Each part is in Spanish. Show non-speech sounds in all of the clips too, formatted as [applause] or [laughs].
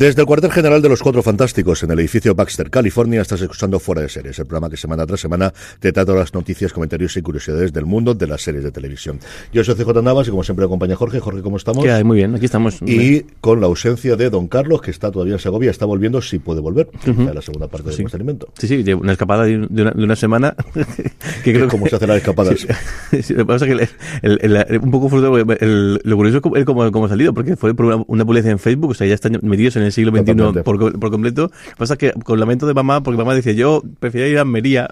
Desde el cuartel general de los Cuatro Fantásticos en el edificio Baxter, California, estás escuchando Fuera de Series, el programa que semana tras semana te trata las noticias, comentarios y curiosidades del mundo de las series de televisión. Yo soy CJ Navas y como siempre acompaña Jorge. Jorge, ¿cómo estamos? Muy bien, aquí estamos. Y con la ausencia de Don Carlos, que está todavía en Segovia, está volviendo, si puede volver, a la segunda parte Sí. de alimento. Sí, sí, una escapada de una, de una semana. [laughs] que creo ¿Cómo que- se hacen las escapadas? [laughs] Sí, sí, lo que pasa es que el- el- el- un poco frustrado, lo curioso es cómo, cómo ha salido, porque fue por una, una publicidad en Facebook, o sea, ya están metidos en el siglo XXI por, por completo. Lo que pasa es que con lamento de mamá, porque mamá decía, yo prefiero ir a Almería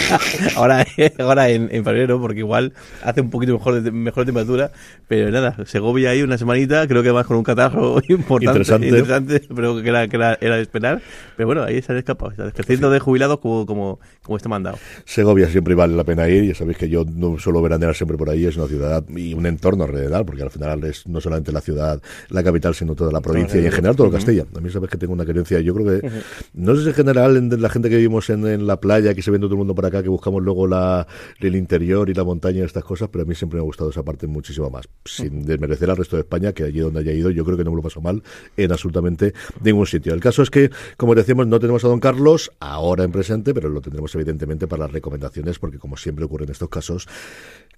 [laughs] ahora, ahora en, en febrero, porque igual hace un poquito mejor de, mejor temperatura, pero nada, Segovia ahí una semanita, creo que más con un catarro [laughs] importante, Interesante. interesante, pero que era, que era, era de esperar. Pero bueno, ahí se han escapado, o sea, que el centro de jubilados como, como, como está mandado. Segovia siempre vale la pena ir, ya sabéis que yo no suelo veranear siempre por ahí, es una ciudad y un entorno alrededor, porque al final es no solamente la ciudad, la capital, sino toda la provincia y en general todo Castilla. A mí sabes que tengo una querencia, yo creo que, no sé si en general en la gente que vivimos en, en la playa, que se viene todo el mundo por acá, que buscamos luego la, el interior y la montaña y estas cosas, pero a mí siempre me ha gustado esa parte muchísimo más, sin desmerecer al resto de España, que allí donde haya ido, yo creo que no me lo paso mal en absolutamente ningún sitio. El caso es que, como decíamos, no tenemos a don Carlos ahora en presente, pero lo tendremos evidentemente para las recomendaciones, porque como siempre ocurre en estos casos,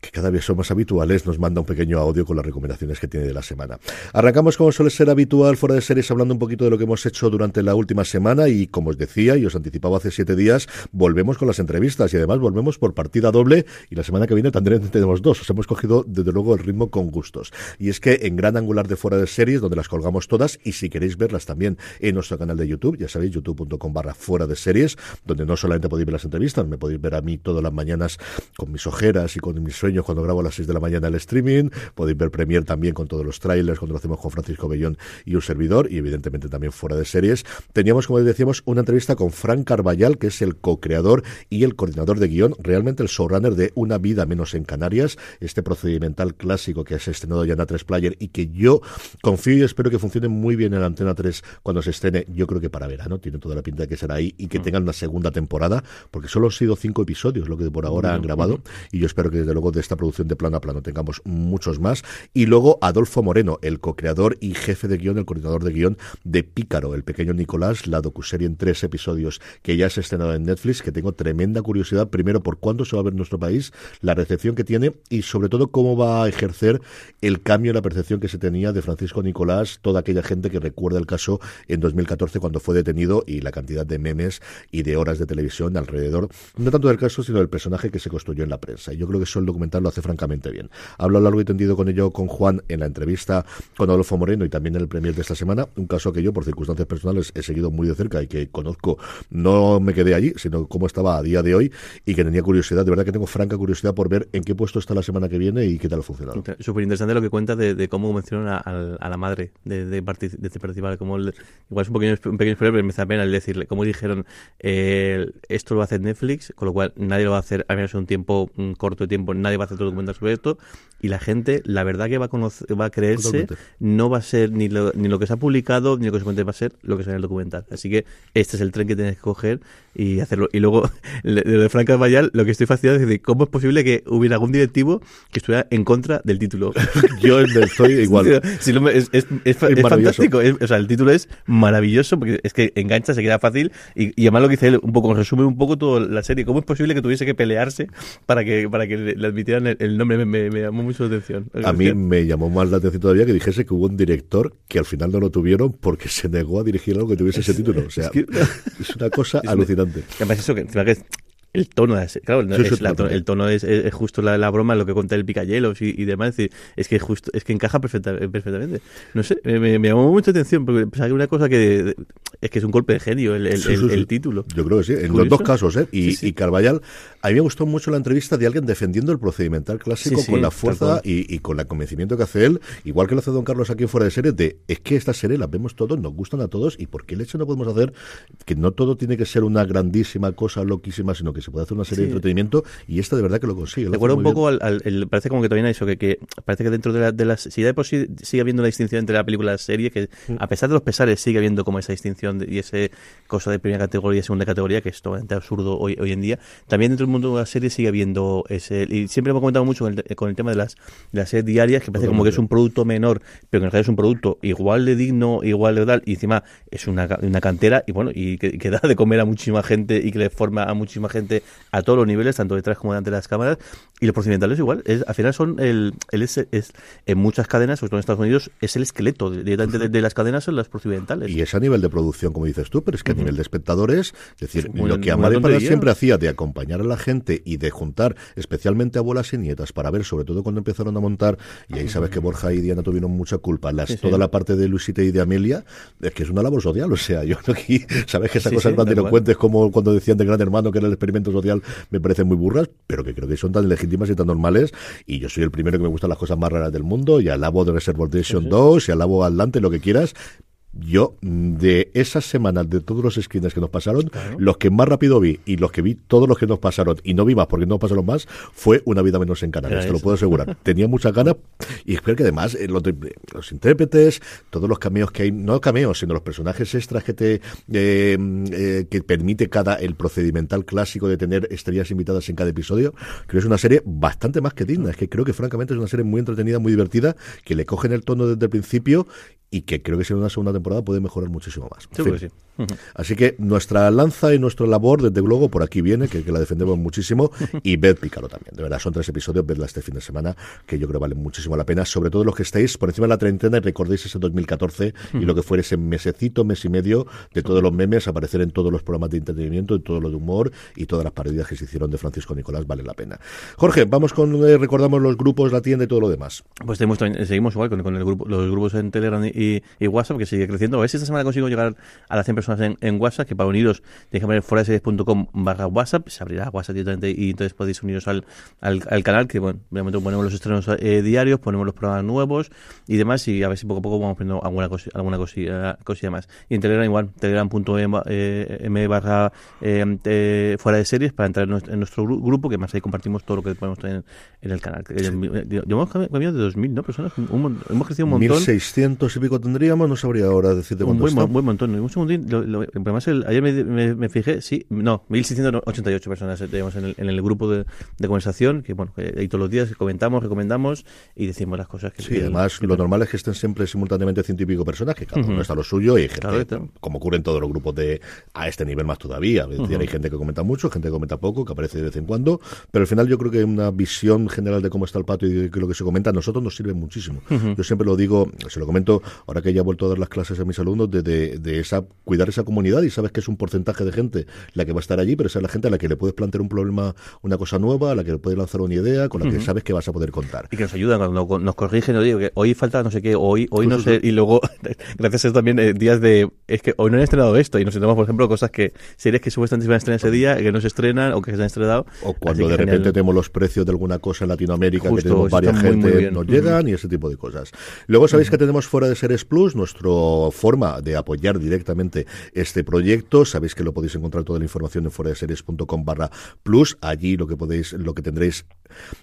que cada vez son más habituales, nos manda un pequeño audio con las recomendaciones que tiene de la semana. Arrancamos, como suele ser habitual, fuera de series, hablando un poquito de lo que hemos hecho durante la última semana y, como os decía y os anticipaba hace siete días, volvemos con las entrevistas y además volvemos por partida doble y la semana que viene también tenemos dos. Os hemos cogido, desde luego, el ritmo con gustos. Y es que en Gran Angular de Fuera de Series, donde las colgamos todas y si queréis verlas también en nuestro canal de YouTube, ya sabéis, youtube.com barra Fuera de Series, donde no solamente podéis ver las entrevistas, me podéis ver a mí todas las mañanas con mis ojeras y con mis sueños cuando grabo a las 6 de la mañana el streaming, podéis ver Premier también con todos los trailers cuando lo hacemos con Francisco Bellón y un servidor y evidentemente también fuera de series. Teníamos, como decíamos, una entrevista con Frank Carballal, que es el co-creador y el coordinador de guion, realmente el showrunner de Una vida menos en Canarias, este procedimental clásico que se ha estrenado ya en A3 Player y que yo confío y espero que funcione muy bien en Antena 3 cuando se estrene, yo creo que para verano, tiene toda la pinta de que será ahí y que tengan una segunda temporada, porque solo han sido cinco episodios lo que por ahora han grabado y yo espero que desde luego de esta producción de plano a plano tengamos muchos más. Y luego Adolfo Moreno, el co-creador y jefe de guion, el coordinador de guion de Pícaro, el pequeño Nicolás, la docuserie en tres episodios que ya se ha estrenado en Netflix, que tengo tremenda curiosidad, primero por cuándo se va a ver en nuestro país, la recepción que tiene y sobre todo cómo va a ejercer el cambio en la percepción que se tenía de Francisco Nicolás, toda aquella gente que recuerda el caso en 2014 cuando fue detenido y la cantidad de memes y de horas de televisión alrededor, no tanto del caso, sino del personaje que se construyó en la prensa. Yo creo que eso el documental lo hace francamente bien. Hablo largo y tendido con ello con Juan en la entrevista con Adolfo Moreno y también en el premier de esta semana, un caso que yo, por circunstancias personales, he seguido muy de cerca y que conozco, no me quedé allí, sino cómo estaba a día de hoy y que tenía curiosidad, de verdad que tengo franca curiosidad por ver en qué puesto está la semana que viene y qué tal ha funcionado. Súper interesante lo que cuenta de, cómo convencieron a, la madre de, de, este participar, como igual es un pequeño, un pequeño spoiler, pero me da pena el decirle, como dijeron, eh, esto lo hacer Netflix, con lo cual nadie lo va a hacer, a menos en un tiempo un corto de tiempo, nadie va a hacer todo documental sobre esto, y la gente, la verdad que va a, conocer, va a creerse, no va a ser ni lo, ni lo que se ha publicado, ni lo que se cuente, va a ser lo que sale en el documental. Así que este es el tren que tienes que coger y hacerlo. Y luego, [laughs] de, de Franca Mayal, lo que estoy fascinado es decir, ¿cómo es posible que hubiera algún directivo que estuviera en contra del título? [laughs] Yo estoy [laughs] igual. es, es, es, fantástico. o sea, el título es maravilloso porque es que engancha, se queda fácil y, y además lo que dice él, un poco, resume un poco toda la serie. ¿Cómo es posible que tuviese que pelearse para que, para que le admitieran el, nombre? Me, me, llamó mucho la atención. A mí me llamó más la atención todavía que dijese que hubo un director que al final no lo tuvieron porque se negó a dirigir algo que tuviese ese título. O sea, es, una cosa alucinante. Además, eso que, que el tono es, claro, el tono es, justo la, broma, lo que cuenta el picayelos y, y demás, es, que justo, es que encaja perfectamente. No sé, me, llamó mucha atención, porque hay una cosa que es que es un golpe de genio el, el, título. Yo creo que sí, en los dos casos, ¿eh? Y, y Carvallal, a mí me gustó mucho la entrevista de alguien defendiendo el procedimental clásico con la fuerza y, con el convencimiento que hace él, igual que lo hace Don Carlos aquí Fuera de Serie, de es que esta serie la vemos todos, nos gustan a todos, y por qué el hecho no podemos hacer que no todo tiene que ser una grandísima cosa loquísima, sino que se puede hacer una serie de entretenimiento y esta de verdad que lo consigue. Recuerdo un poco al, parece como que todavía eso, que, que parece que dentro de, la, de las, si de por sí sigue habiendo la distinción entre la película y la serie, que mm. a pesar de los pesares sigue habiendo como esa distinción y ese cosa de primera categoría y segunda categoría, que es totalmente absurdo hoy, hoy en día, también dentro del mundo de la serie sigue habiendo ese, y siempre hemos comentado mucho con el, tema de las, de las series diarias, que parece como que es un producto menor, pero que en realidad es un producto igual de digno, igual de tal, y encima es una, una cantera, y bueno, y que, que da de comer a muchísima gente y que le forma a muchísima gente a todos los niveles, tanto detrás como delante de las cámaras. Y los procedimentales igual. Es, al final son el, el es, en muchas cadenas, sobre todo en Estados Unidos, es el esqueleto directamente de, de, las cadenas son las procedimentales. [laughs] Y es a nivel de producción, como dices tú, pero es que a nivel de espectadores, es decir, lo que Amadeo Padre siempre hacía de acompañar a la gente y de juntar especialmente abuelas y nietas para ver, sobre todo cuando empezaron a montar, y ahí sabes que Borja y Diana tuvieron mucha culpa, las, toda la parte de Luisita y de Amelia, es que es una labor social, o sea, yo aquí, [laughs] sabes que esas cosas tan elocuentes como cuando decían de Gran Hermano que era el experimento social, me parecen muy burras, pero que creo que son tan legítimas y tan normales. Y yo soy el primero que me gustan las cosas más raras del mundo. Y alabo de Reservoir Down 2, y alabo Atlante, lo que quieras yo, de esas semanas, de todos los screens que nos pasaron, los que más rápido vi y los que vi, todos los que nos pasaron, y no vi más porque no pasaron más, fue Una vida menos en Canarias, te lo puedo asegurar. [laughs] Tenía muchas ganas y espero que además eh, los, intérpretes, todos los cameos que hay, no cameos, sino los personajes extras que te eh, eh, que permite cada el procedimental clásico de tener estrellas invitadas en cada episodio, creo que es una serie bastante más que digna. Es que creo que francamente es una serie muy entretenida, muy divertida, que le cogen el tono desde el principio y que creo que en una segunda temporada puede mejorar muchísimo más. Así que nuestra lanza y nuestra labor desde luego por aquí viene, que, la defendemos muchísimo, y ved Pícaro también. De verdad, son tres episodios, vedla este fin de semana, que yo creo valen muchísimo la pena, sobre todo los que estáis por encima de la treintena y recordéis ese 2014 y lo que fuera ese mesecito, mes y medio de todos los memes, aparecer en todos los programas de entretenimiento, en todo lo de humor y todas las parodias que se hicieron de Francisco Nicolás, vale la pena. Jorge, vamos con, eh, recordamos los grupos, la tienda y todo lo demás. Pues seguimos igual con, el grupo, los grupos en Telegram y y, WhatsApp, que sigue creciendo. A ver si esta semana consigo llegar a las 100 personas en, WhatsApp, que para uniros tenéis que poner fuera barra WhatsApp, se abrirá WhatsApp directamente y entonces podéis uniros al, al, canal, que bueno, de momento ponemos los estrenos eh, diarios, ponemos los programas nuevos y demás, y a ver si poco a poco vamos poniendo alguna, cosa, alguna cosilla, cosilla más. Y en Telegram igual, telegram.m eh, barra eh, fuera de series para entrar en nuestro, grupo, que más ahí compartimos todo lo que podemos tener en el canal. hemos cambiado de 2.000 ¿no? personas, hemos crecido un montón. 1.600 y pico tendría no sabría ahora decirte cuánto Un buen, buen montón. Un segundín, además el, ayer me, me, fijé, sí, no, 1.688 personas tenemos en el, en el grupo de, de, conversación, que bueno, ahí todos los días comentamos, recomendamos y decimos las cosas que Sí, además lo normal es que estén siempre simultáneamente ciento y pico personas, que cada uno está lo suyo y gente, como ocurre en todos los grupos de a este nivel más todavía. Hay gente que comenta mucho, gente que comenta poco, que aparece de vez en cuando, pero al final yo creo que una visión general de cómo está el patio y de lo que se comenta a nosotros nos sirve muchísimo. Yo siempre lo digo, se lo comento ahora que ya he vuelto a dar las clases a mis alumnos, de, de, esa cuidar esa comunidad y sabes que es un porcentaje de gente la que va a estar allí, pero esa es la gente a la que le puedes plantear un problema, una cosa nueva, a la que le puedes lanzar una idea, con la que sabes que vas a poder contar. Y que nos ayudan cuando nos corrigen, que hoy falta no sé qué, hoy, hoy no sé, y luego, [laughs] gracias a eso también, eh, días de, es que hoy no han estrenado esto, y nos enteramos, por ejemplo, cosas que, series que supuestamente se van a estrenar ese día, que no se estrenan o que se han estrenado. O cuando de repente tenemos los precios de alguna cosa en Latinoamérica, que tenemos varias gente, nos llegan y ese tipo de cosas. Luego sabéis que tenemos fuera de Series Plus, nuestra forma de apoyar directamente este proyecto. Sabéis que lo podéis encontrar toda la información en fuera de series.com barra plus. Allí lo que podéis, lo que tendréis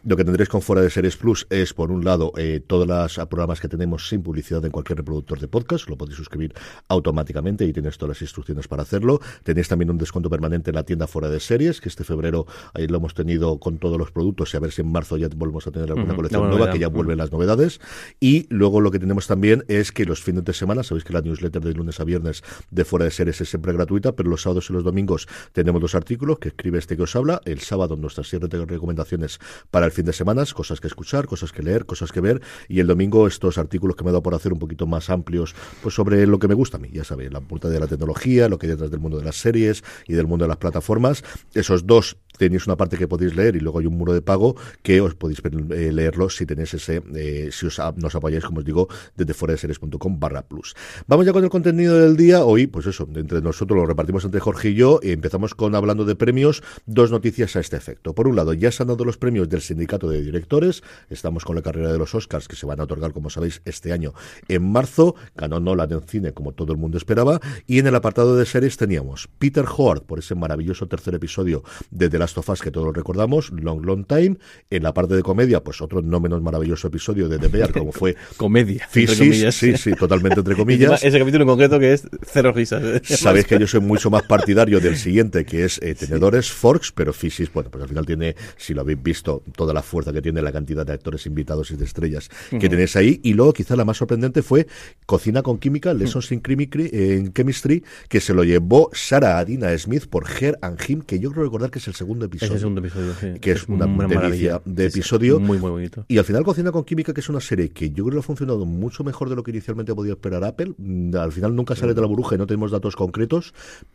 lo que tendréis con Fuera de Series Plus es, por un lado, eh, todos los programas que tenemos sin publicidad en cualquier reproductor de podcast. Lo podéis suscribir automáticamente y tenéis todas las instrucciones para hacerlo. Tenéis también un descuento permanente en la tienda Fuera de Series, que este febrero ahí lo hemos tenido con todos los productos y a ver si en marzo ya volvemos a tener alguna colección nueva, que ya vuelven las novedades. Y luego lo que tenemos también es que los fines de semana, sabéis que la newsletter de lunes a viernes de Fuera de Series es siempre gratuita, pero los sábados y los domingos tenemos dos artículos que escribe este que os habla. El sábado nuestras siete recomendaciones para el fin de semana, cosas que escuchar, cosas que leer, cosas que ver, y el domingo estos artículos que me he dado por hacer un poquito más amplios, pues sobre lo que me gusta a mí, ya sabéis, la punta de la tecnología, lo que hay detrás del mundo de las series y del mundo de las plataformas. Esos dos tenéis una parte que podéis leer y luego hay un muro de pago que os podéis eh, leerlo si tenéis ese, eh, si os, nos apoyáis, como os digo, desde fuera barra plus. Vamos ya con el contenido del día. Hoy, pues eso, entre nosotros lo repartimos entre Jorge y yo y empezamos con hablando de premios, dos noticias a este efecto. Por un lado, ya se han dado los premios del sindicato de directores, estamos con la carrera de los Oscars que se van a otorgar, como sabéis, este año en marzo, ganó Nolan en cine como todo el mundo esperaba, y en el apartado de series teníamos Peter Howard por ese maravilloso tercer episodio de The Last of Us que todos recordamos, Long Long Time, en la parte de comedia, pues otro no menos maravilloso episodio de The Bear, como fue [laughs] comedia, Physis, sí, sí, totalmente entre [laughs] comillas. ese capítulo en concreto que es cero risas. [laughs] Sabéis que yo soy mucho más partidario del siguiente, que es eh, Tenedores, Forks, pero Physis, bueno, pues al final tiene, si lo habéis visto, toda la fuerza que tiene la cantidad de actores invitados y de estrellas que tenéis ahí. Y luego, quizá la más sorprendente fue Cocina con Química, Lessons in, en Chemistry, que se lo llevó Sarah Adina Smith por Her and Him, que yo creo recordar que es el segundo episodio. Es el segundo episodio, sí. Que es, una, delicia de episodio. muy, muy bonito. Y al final, Cocina con Química, que es una serie que yo creo que ha funcionado mucho mejor de lo que inicialmente podía esperar Apple. Mm, al final nunca sale de la burbuja y no tenemos datos concretos,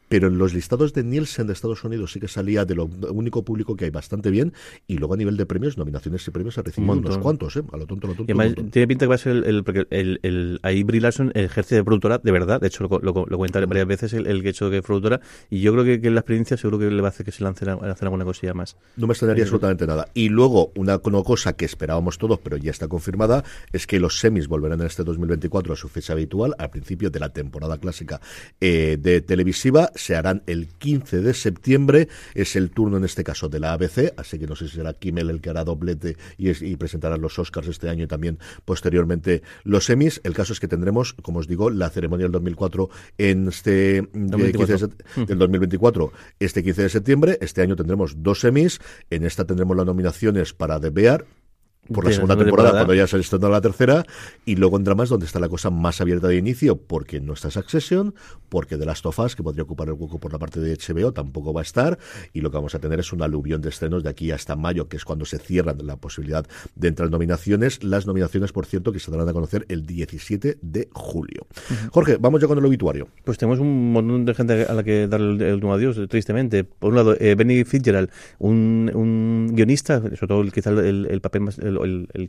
pero en los listados de Nielsen de Estados Unidos sí que salía de lo único público que hay bastante bien. Y luego a nivel de premios, nominaciones y premios ha recibido unos cuantos, ¿eh? A lo tonto, a lo tonto. Y además, tiene pinta que va a ser el, porque el, el, ahí Brie Larson ejerce de productora de verdad. De hecho, lo, lo, lo cuenta varias veces el, el hecho de que es productora. Y yo creo que, que la experiencia seguro que le va a hacer que se lance a hacer alguna cosilla más. No me extrañaría absolutamente nada. Y luego, una, cosa que esperábamos todos, pero ya está confirmada, es que los semis volverán en este 2024 a su fecha habitual, al principio de la temporada clásica eh, de televisiva. Se harán el 15 de septiembre. Es el turno, en este caso, de la ABC. Así que no sé si será El que hará doblete y, y presentará los Oscars este año y también posteriormente los semis. El caso es que tendremos, como os digo, la ceremonia del 2004 en este 2024. De, del 2024, este 15 de septiembre. Este año tendremos dos semis. En esta tendremos las nominaciones para The Bear, por la segunda temporada, cuando ya se estrenó la tercera, y luego en dramas donde está la cosa más abierta de inicio, porque no está Succession, porque The Last of Us, que podría ocupar el hueco por la parte de HBO, tampoco va a estar, y lo que vamos a tener es un aluvión de estrenos de aquí hasta mayo, que es cuando se cierran la posibilidad de entrar en nominaciones. Las nominaciones, por cierto, que se darán a conocer el 17 de julio. Jorge, vamos ya con el obituario. Pues tenemos un montón de gente a la que dar el, último adiós, tristemente. Por un lado, eh, Benny Fitzgerald, un, un guionista, sobre todo quizá el, el papel más el,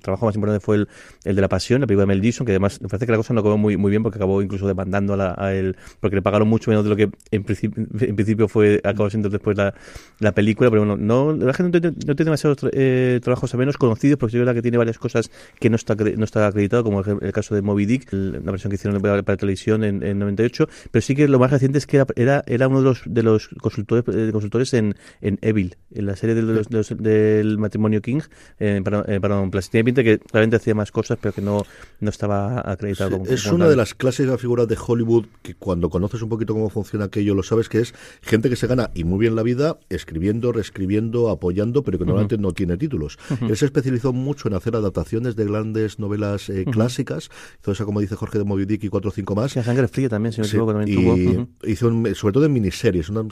trabajo más importante fue el, el, de La Pasión, la película de Mel Gibson, que además me parece que la cosa no acabó muy, muy bien porque acabó incluso demandando a, él, porque le pagaron mucho menos de lo que en principio, en principio fue acabó siendo después la, la película, pero bueno, no, la gente no, tiene demasiados eh, trabajos a menos conocidos, porque es verdad que tiene varias cosas que no está, no está acreditado, como el, caso de Moby Dick, la versión que hicieron para, para televisión en, en, 98, pero sí que lo más reciente es que era, era, era uno de los, de los consultores, eh, consultores en, en Evil, en la serie del matrimonio King, eh, para, eh, para tiene pinta que realmente hacía más cosas, pero que no, no estaba acreditado como Es una de las clásicas figuras de Hollywood que cuando conoces un poquito cómo funciona aquello, lo sabes que es gente que se gana y muy bien la vida escribiendo, reescribiendo, apoyando, pero que normalmente no tiene títulos. Él se especializó mucho en hacer adaptaciones de grandes novelas eh, clásicas, hizo esa, como dice Jorge de Moby Dick y cuatro o cinco más. Y Sangre Fría también, si no me también tuvo. Hizo sobre todo en miniseries, una,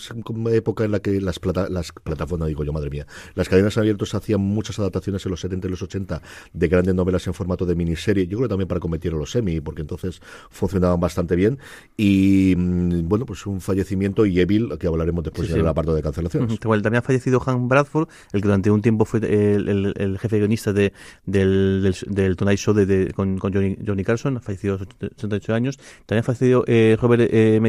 época en la que las, plata, las plataformas, digo yo, madre mía, las cadenas abiertas hacían muchas adaptaciones en los 70 y los 80 60 de grandes novelas en formato de miniserie. Yo creo que también para cometer los semi, porque entonces funcionaban bastante bien. Y mm, bueno, pues un fallecimiento y Evil, que hablaremos después Sí, en sí. el apartado de cancelaciones. Igual también ha fallecido Han Bradford, el que durante un tiempo fue el, el- el jefe guionista de, del, del, del Tonight Show de, de- con, con Johnny, Johnny Carson, ha fallecido a los 68 años. También ha fallecido eh, Robert eh,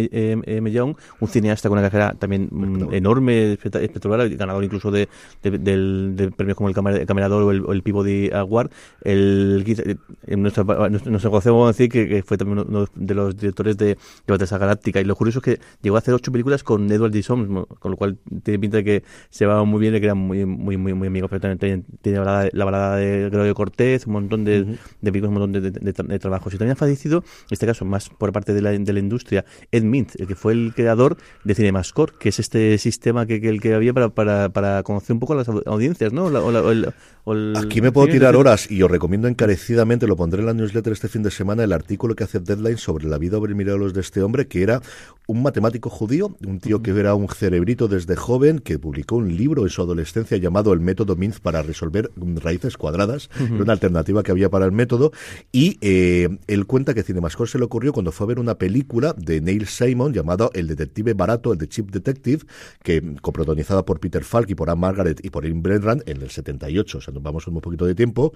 eh, Mellon, un cineasta con una carrera también mm, enorme, especta- espectacular, ganador incluso de, de, del, de premios como el Camerador o el, o el Peabody Award. El, quizá- en nuestra, nuestra, vamos a decir que, que fue también uno de los directores de, de Battlestar Galáctica. Y lo curioso es que llegó a hacer ocho películas con Edward G. Soms, con lo cual tiene pinta de que se va muy bien y que eran muy, muy, muy, muy amigos. Pero también tiene, la, balada, la balada de Gregorio Cortés, un montón de, de películas, un montón de, de- de tra- de trabajos. Y también ha fallecido, en este caso más por parte de la, de la industria, Ed Mint, el que fue el creador de CinemaScore, que es este sistema que, que el que había para, para, para conocer un poco las au- audiencias, ¿no? O la- o la- o el- o el- Aquí me puedo tirar horas y os recomiendo encarecidamente, lo pondré en la newsletter este fin de semana, el artículo que hace Deadline sobre la vida over milagros de este hombre, que era un matemático judío, un tío que era un cerebrito desde joven, que publicó un libro en su adolescencia llamado El método Minz para resolver raíces cuadradas, era una alternativa que había para el método, y eh, él cuenta que Cinemascore se le ocurrió cuando fue a ver una película de Neil Simon llamado El detective barato, el de Chip Detective, que coprotagonizada por Peter Falk y por Anne Margaret y por Ian Brennan en el 78, o sea, nos vamos un poquito de tiempo,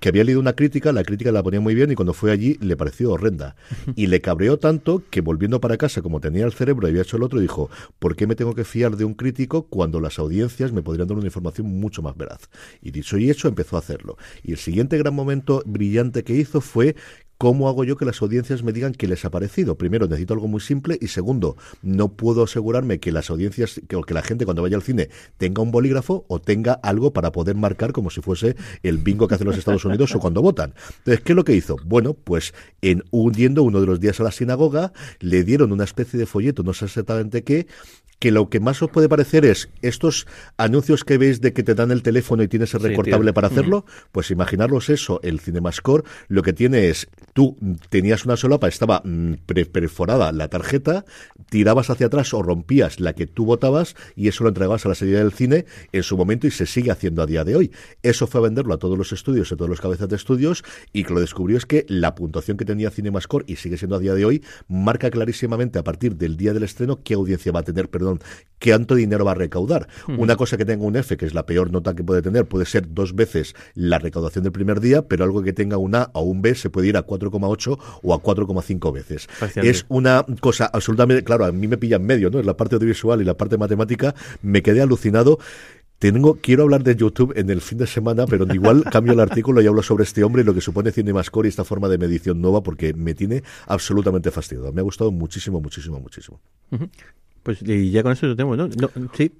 que había leído una crítica, la crítica la ponía muy bien y cuando fue allí le pareció horrenda. [laughs] Y le cabreó tanto que volviendo para casa, como tenía el cerebro y había hecho el otro, dijo, ¿por qué me tengo que fiar de un crítico cuando las audiencias me podrían dar una información mucho más veraz? Y dicho y hecho, empezó a hacerlo. Y el siguiente gran momento brillante que hizo fue ¿Cómo hago yo que las audiencias me digan qué les ha parecido? Primero, necesito algo muy simple y segundo, no puedo asegurarme que las audiencias, que, o que la gente cuando vaya al cine tenga un bolígrafo o tenga algo para poder marcar como si fuese el bingo que hacen los Estados Unidos o [laughs] cuando votan. Entonces, ¿qué es lo que hizo? Bueno, pues en un yendo uno de los días a la sinagoga, le dieron una especie de folleto, no sé exactamente qué, que lo que más os puede parecer es estos anuncios que veis de que te dan el teléfono y tienes el recortable para hacerlo, pues imaginaros eso, el Cinemascore lo que tiene es, tú tenías una solapa, estaba mm, pre- perforada la tarjeta, tirabas hacia atrás o rompías la que tú votabas y eso lo entregabas a la salida del cine en su momento y se sigue haciendo a día de hoy. Eso fue a venderlo a todos los estudios, a todos los cabezas de estudios y que lo descubrió es que la puntuación que tenía Cinemascore y sigue siendo a día de hoy marca clarísimamente a partir del día del estreno qué audiencia va a tener, perdón, qué tanto dinero va a recaudar. Una cosa que tenga un F, que es la peor nota que puede tener, puede ser dos veces la recaudación del primer día, pero algo que tenga un A o un B se puede ir a 4,8 o a 4,5 veces. Es una cosa absolutamente, claro, a mí me pilla en medio, ¿no? En la parte audiovisual y la parte matemática, me quedé alucinado. Tengo, quiero hablar de YouTube en el fin de semana, pero igual [laughs] cambio el artículo y hablo sobre este hombre y lo que supone CinemaScore y esta forma de medición nueva porque me tiene absolutamente fastidiado. Me ha gustado muchísimo, muchísimo, muchísimo. Pues y ya con eso lo tenemos, ¿no? No, sí.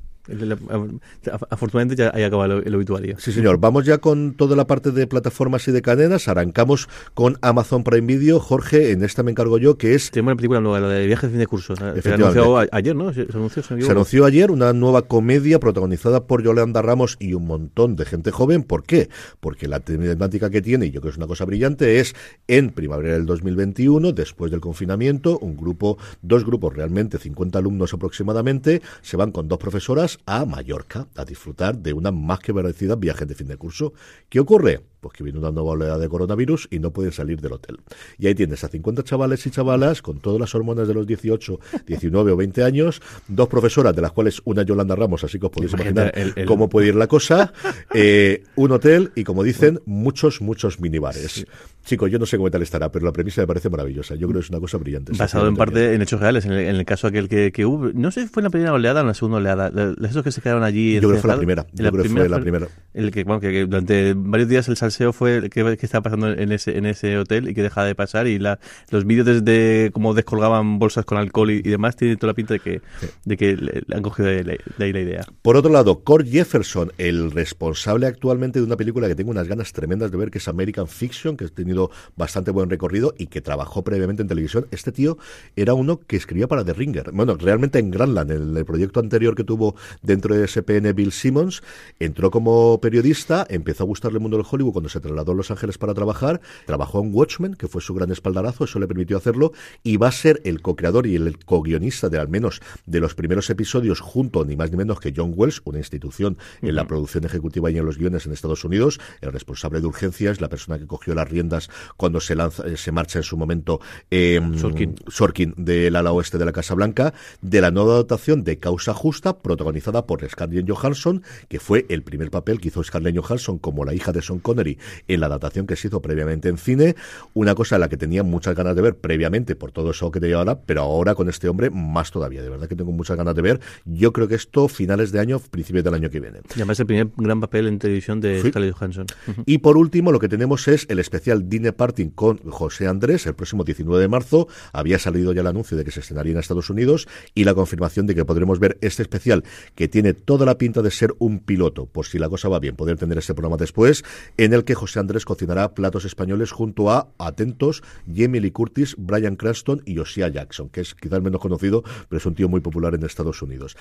Afortunadamente ya ahí acaba el, obituario. Sí, señor. Vamos ya con toda la parte de plataformas y de cadenas. Arrancamos con Amazon Prime Video. Jorge, en esta me encargo yo, que es Tenemos una película nueva, la de viajes de fin de curso. Se anunció ayer, ¿no? Se, anunció, se Se anunció ayer una nueva comedia protagonizada por Yolanda Ramos y un montón de gente joven. ¿Por qué? Porque la temática que tiene, y yo creo que es una cosa brillante, es en primavera del 2021, después del confinamiento, un grupo, dos grupos realmente, 50 alumnos aproximadamente, se van con dos profesoras a Mallorca a disfrutar de una más que merecida viaje de fin de curso. ¿Qué ocurre? Pues que viene una nueva oleada de coronavirus y no pueden salir del hotel. Y ahí tienes a 50 chavales y chavalas con todas las hormonas de los 18, 19 o 20 años, dos profesoras, de las cuales una Yolanda Ramos, así que os podéis imaginar el- el- cómo puede ir la cosa, eh, un hotel y, como dicen, muchos, muchos minibares. Chicos, yo no sé cómo tal estará, pero la premisa me parece maravillosa. Yo creo que es una cosa brillante. Basado en parte en hechos reales, en el, en el caso aquel que, que hubo. No sé si fue en la primera oleada o en la segunda oleada. Esos que se quedaron allí. Yo creo que fue la primera. Yo creo que fue la primera. El que, bueno, que, que durante varios días el salseo fue el que, que estaba pasando en ese, en ese hotel y que deja de pasar. Y la, los vídeos desde cómo descolgaban bolsas con alcohol y, y demás tienen toda la pinta de que, de que le, le han cogido de, de ahí la idea. Por otro lado, Cord Jefferson, el responsable actualmente de una película que tengo unas ganas tremendas de ver, que es American Fiction, que ha tenido bastante buen recorrido y que trabajó previamente en televisión. Este tío era uno que escribía para The Ringer. Bueno, realmente en Granland, en el proyecto anterior que tuvo dentro de SPN Bill Simmons, entró como periodista, empezó a gustarle el mundo del Hollywood cuando se trasladó a Los Ángeles para trabajar, trabajó en Watchmen, que fue su gran espaldarazo, eso le permitió hacerlo, y va a ser el co-creador y el co-guionista de al menos de los primeros episodios, junto ni más ni menos que John Wells, una institución en la producción ejecutiva y en los guiones en Estados Unidos, el responsable de urgencias, la persona que cogió las riendas cuando se lanza, eh, se marcha en su momento eh, Sorkin. Sorkin del ala oeste de la Casa Blanca, de la nueva adaptación de Causa Justa, protagonizada por Scarlett Johansson, que fue el primer papel que hizo Scarlett Johansson como la hija de Sean Connery en la adaptación que se hizo previamente en cine, una cosa a la que tenía muchas ganas de ver previamente por todo eso que te ahora, pero ahora con este hombre más todavía, de verdad que tengo muchas ganas de ver. Yo creo que esto finales de año, principios del año que viene. Y además el primer gran papel en televisión de Sí. Scarlett Johansson. [laughs] Y por último, lo que tenemos es el especial Dinner Party con José Andrés el próximo 19 de marzo. Había salido ya el anuncio de que se estrenaría en Estados Unidos y la confirmación de que podremos ver este especial que tiene toda la pinta de ser un piloto, por si la cosa va bien, poder tener este programa después, en el que José Andrés cocinará platos españoles junto a, atentos, Jamie Lee Curtis, Brian Cranston y Osia Jackson, que es quizás menos conocido, pero es un tío muy popular en Estados Unidos.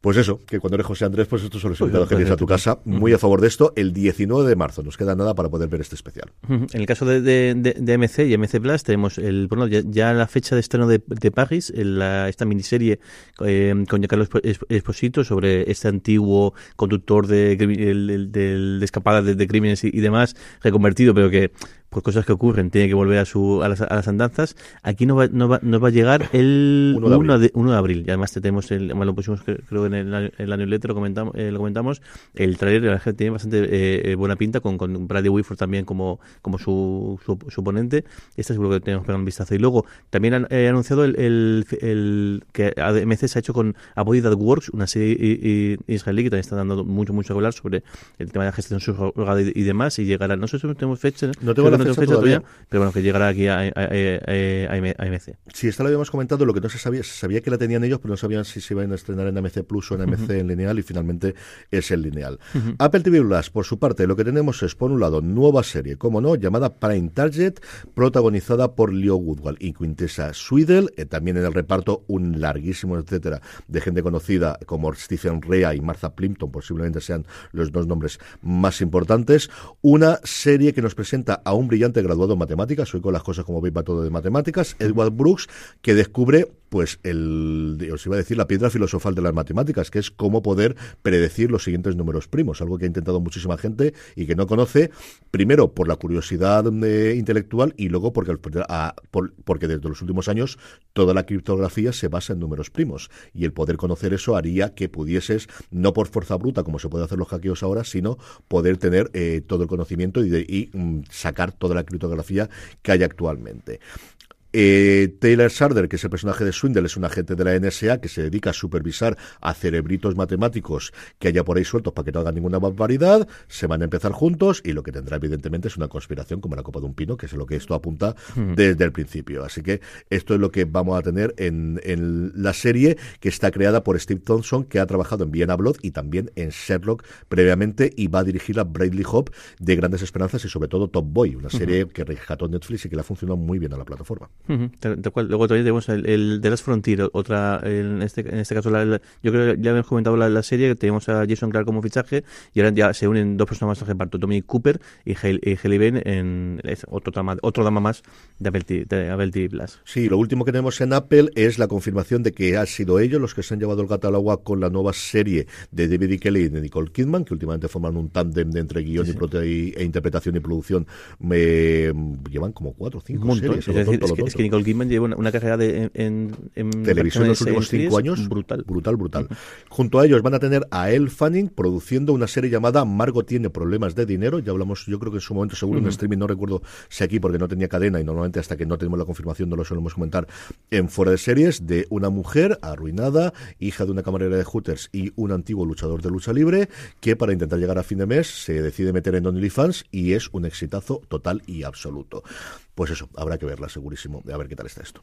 Pues eso, que cuando eres José Andrés, pues estos son los invitados que tienes a tu casa. Muy a favor de esto. El 19 de marzo, nos queda nada para poder ver este especial. En el caso de, de, de- de MC y MC Plus tenemos el bueno ya, ya la fecha de estreno de, de Paris, en la- esta miniserie eh, con Esp- Esposito sobre este antiguo conductor de, de escapadas de, de crímenes y, y demás, reconvertido, pero que por cosas que ocurren tiene que volver a su a las, a las andanzas. Aquí no va, no va, no va a llegar el 1 de abril. 1 de, 1 de abril. Y además te tenemos, el, lo pusimos cre- creo en, el, en la newsletter, lo comentamos, eh, lo comentamos, el trailer la verdad tiene bastante eh, buena pinta con, con Bradley Whitford también como, como su, su, su ponente. Este seguro que tenemos que pegar un vistazo. Y luego también han eh, anunciado el, el, el que AMC se ha hecho con Avoid That Works, una serie i- israelí que también está dando mucho, mucho que hablar sobre el tema de la gestión subrogada y, y demás. Y llegará, no sé si tenemos fecha, No tengo la que fecha todavía. pero bueno, que llegará aquí a, a, a- a- a AMC. Sí, esta lo habíamos comentado, lo que no se sabía, se sabía que la tenían ellos, pero no sabían si se iban a estrenar en AMC Plus o en AMC en lineal, y finalmente es el lineal. Apple TV Plus, por su parte, lo que tenemos es, por un lado, nueva serie, como no, llamada Prime Target, protagonizada por Leo Woodward y Quintessa Swidel, eh, también en el reparto un larguísimo etcétera de gente conocida como Stephen Rea y Martha Plimpton, posiblemente sean los dos nombres más importantes. Una serie que nos presenta a un brillante graduado en matemáticas, hoy con las cosas como veis va todo de matemáticas, Edward Brooks, que descubre pues el, os iba a decir, la piedra filosofal de las matemáticas, que es cómo poder predecir los siguientes números primos, algo que ha intentado muchísima gente y que no conoce, primero por la curiosidad eh, intelectual y luego porque, a- por- porque desde los últimos años toda la criptografía se basa en números primos y el poder conocer eso haría que pudieses, no por fuerza bruta como se puede hacer los hackeos ahora, sino poder tener eh, todo el conocimiento y, mm, sacar toda la criptografía que hay actualmente. Eh, Taylor Sarder, que es el personaje de Swindle, es un agente de la NSA que se dedica a supervisar a cerebritos matemáticos que haya por ahí sueltos para que no hagan ninguna barbaridad. Se van a empezar juntos y lo que tendrá, evidentemente, es una conspiración como la copa de un pino, que es lo que esto apunta desde el principio. Así que esto es lo que vamos a tener en, en la serie que está creada por Steve Thompson, que ha trabajado en Vienna Blood y también en Sherlock previamente y va a dirigir a Bradley Hope de Grandes Esperanzas y sobre todo Top Boy, una serie que rescató Netflix y que le ha funcionado muy bien a la plataforma. Tal cual. Luego también tenemos el, el The Last Frontier, otra, en este, en este caso, la- la- yo creo que ya habíamos comentado la, la serie, que tenemos a Jason Clark como fichaje, y ahora ya se unen dos personas más al reparto, Dominic Cooper y Hale- y Haley Bain, en otro drama, otro drama más de Apple TV, de Apple TV Plus. Sí, lo último que tenemos en Apple es la confirmación de que han sido ellos los que se han llevado el gato al agua con la nueva serie de David E. Kelly y de Nicole Kidman, que últimamente forman un tándem de entre guion y, prote- y- e interpretación y producción. Me, llevan como cuatro o cinco Un montón. series. Es decir, es que, Nicole Kidman lleva una, una carrera de, en, televisión en los últimos cinco años. brutal. brutal brutal. Junto a ellos van a tener a Elle Fanning produciendo una serie llamada Margot tiene problemas de dinero. Ya hablamos yo creo que en su momento seguro en streaming no recuerdo si aquí porque no tenía cadena y normalmente hasta que no tenemos la confirmación no lo solemos comentar en fuera de series de una mujer arruinada hija de una camarera de Hooters y un antiguo luchador de lucha libre que para intentar llegar a fin de mes se decide meter en OnlyFans y es un exitazo total y absoluto pues eso, habrá que verla segurísimo, a ver qué tal está esto.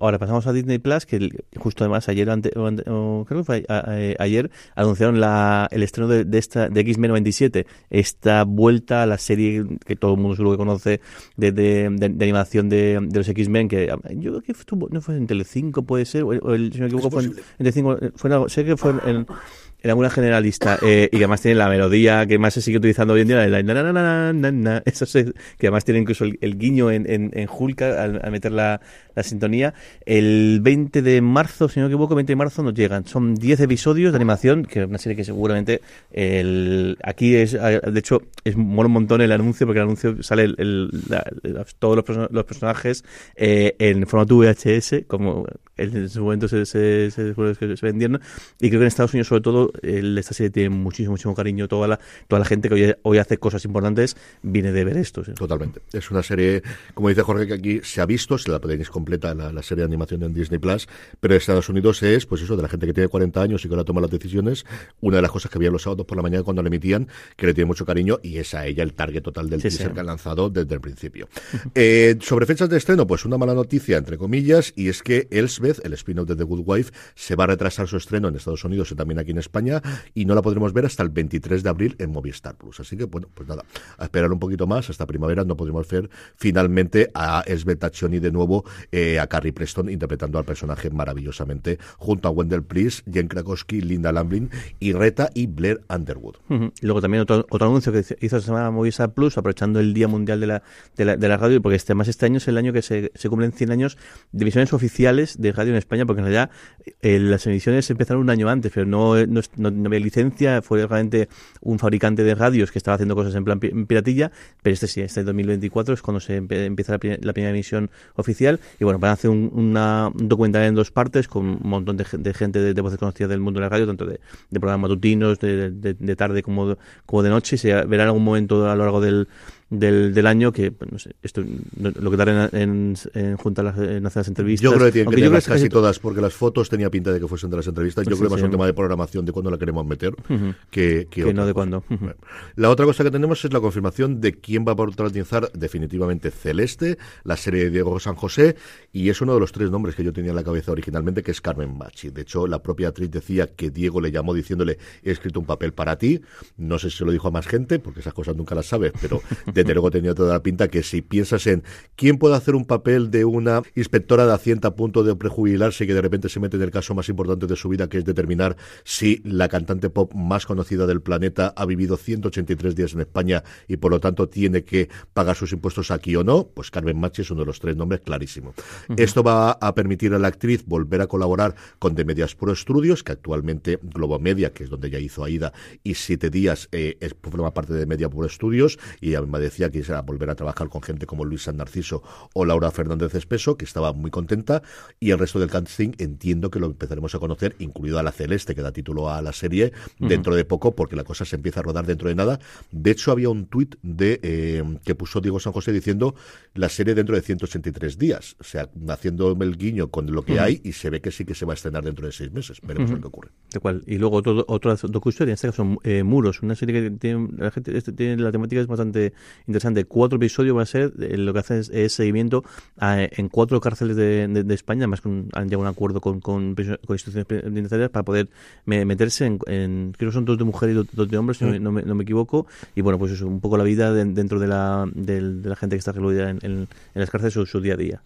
Ahora pasamos a Disney Plus, que justo además ayer, ante- o ante- o creo que fue a- a- ayer, anunciaron la, el estreno de, de esta de X-Men 97, esta vuelta a la serie que todo el mundo seguro que conoce de, de, de- de animación de, los X-Men, que ah, yo creo que estuvo, no fue en Telecinco, puede ser, o, el, si no me equivoco, fue en, en Telecinco, fue sé que fue en, era una generalista eh, y que además tiene la melodía que más se sigue utilizando hoy en día, la, na, na, na, na, na, [laughs] eso se- que además tiene incluso el, guiño en, en, en Hulk al, meter la, la sintonía. El 20 de marzo, si no me equivoco, 20 de marzo nos llegan. Son 10 episodios de animación, que es una serie que seguramente el, aquí es, de hecho, es mola un montón el anuncio, porque el anuncio sale el- la- la- todos los, los personajes eh, en formato VHS, como en su momento se, se, se, se- vendieron, y creo que en Estados Unidos, sobre todo, el- esta serie tiene muchísimo, muchísimo cariño. Toda la, toda la gente que hoy, hoy hace cosas importantes viene de ver esto. ¿sí? Totalmente. Es una serie, como dice Jorge, que aquí se ha visto, se la podéis completa la, la serie de animación en Disney Plus, pero en Estados Unidos es, pues eso, de la gente que tiene 40 años y que ahora toma las decisiones, una de las cosas que había los sábados por la mañana cuando la emitían, que le tiene mucho cariño y es a ella el target total del Sí, teaser sí. que han lanzado desde el principio. [laughs] Eh, sobre fechas de estreno, pues una mala noticia, entre comillas, y es que Elsbeth, el spin-off de The Good Wife, se va a retrasar su estreno en Estados Unidos y también aquí en España, y no la podremos ver hasta el 23 de abril en Movistar Plus. Así que, bueno, pues nada, a esperar un poquito más, hasta primavera no podremos ver finalmente a Elsbeth Taccioni de nuevo, eh, a Carrie Preston interpretando al personaje maravillosamente, junto a Wendell Price, Jen Krakowski, Linda Lamblin y Reta y Blair Underwood. Y luego también otro, anuncio que hizo esta semana Movistar Plus, aprovechando el Día Mundial de la, de la, de la Radio, porque este, además este año es el año que se, se cumplen 100 años de emisiones oficiales de en España, porque en realidad eh, las emisiones empezaron un año antes, pero no, no, es- no- no había licencia, fue realmente un fabricante de radios que estaba haciendo cosas en plan piratilla, pero este sí, este 2024 es cuando se empieza la, pri- la primera emisión oficial, y bueno, van a hacer un, una- un documental en dos partes con un montón de, de gente de, de voces conocidas del mundo de la radio, tanto de, programas matutinos, de, de- de tarde como como de noche, y se verá en algún momento a lo largo del, del, del año que, pues, no sé, esto, lo que tarden en, en juntar las, en hacer las entrevistas. Yo creo que tienen que yo creo que casi to- todas, porque las fotos tenía pinta de que fuesen de las entrevistas. Yo Pues creo sí, que más sí. un tema de programación de cuándo la queremos meter que, Que no de cuándo. La otra cosa que tenemos es la confirmación de quién va a protagonizar definitivamente Celeste, la serie de Diego San José, y es uno de los tres nombres que yo tenía en la cabeza originalmente, que es Carmen Machi. De hecho, la propia actriz decía que Diego le llamó diciéndole, he escrito un papel para ti. No sé si se lo dijo a más gente, porque esas cosas nunca las sabes, pero [laughs] desde luego tenía toda la pinta que si piensas en quién puede hacer un papel de una inspectora de Hacienda a punto de prejubilarse y que de repente se mete en el caso más importante de su vida, que es determinar si la cantante pop más conocida del planeta ha vivido 183 días en España y por lo tanto tiene que pagar sus impuestos aquí o no, pues Carmen Machi es uno de los tres nombres clarísimo. Esto va a permitir a la actriz volver a colaborar con The Medias Pro Studios, que actualmente Globo Media, que es donde ella hizo Aida, y Siete Días eh, es, forma parte de Media Pro Studios, y ella misma decía que quisiera volver a trabajar con gente como Luis San Narciso o Laura Fernández Espeso, que estaba muy contenta, y el resto del casting entiendo que lo empezaremos a conocer, incluido a la Celeste, que da título a la serie, dentro de poco, porque la cosa se empieza a rodar dentro de nada. De hecho, había un tuit de eh, que puso Diego San José diciendo la serie dentro de 183 días, o sea, haciendo el guiño con lo que hay, y se ve que sí que se va a estrenar dentro de seis meses. Veremos lo que ocurre. De cual. Y luego otro, otra docuserie, en este caso eh, Muros, una serie que tiene la, gente, este, tiene, la temática es bastante interesante. Cuatro episodios va a ser, eh, lo que hace es, es seguimiento a- en cuatro cárceles de, de- de España, además con, han llegado a un acuerdo con, con, instituciones penitenciarias para poder me- meterse en, en- creo que son dos de mujeres y dos, de hombres, si no, me- no me, no me equivoco, y bueno, pues eso, un poco la vida de- dentro de la, de la gente que está recluida en, en, en las cárceles, su, su día a día.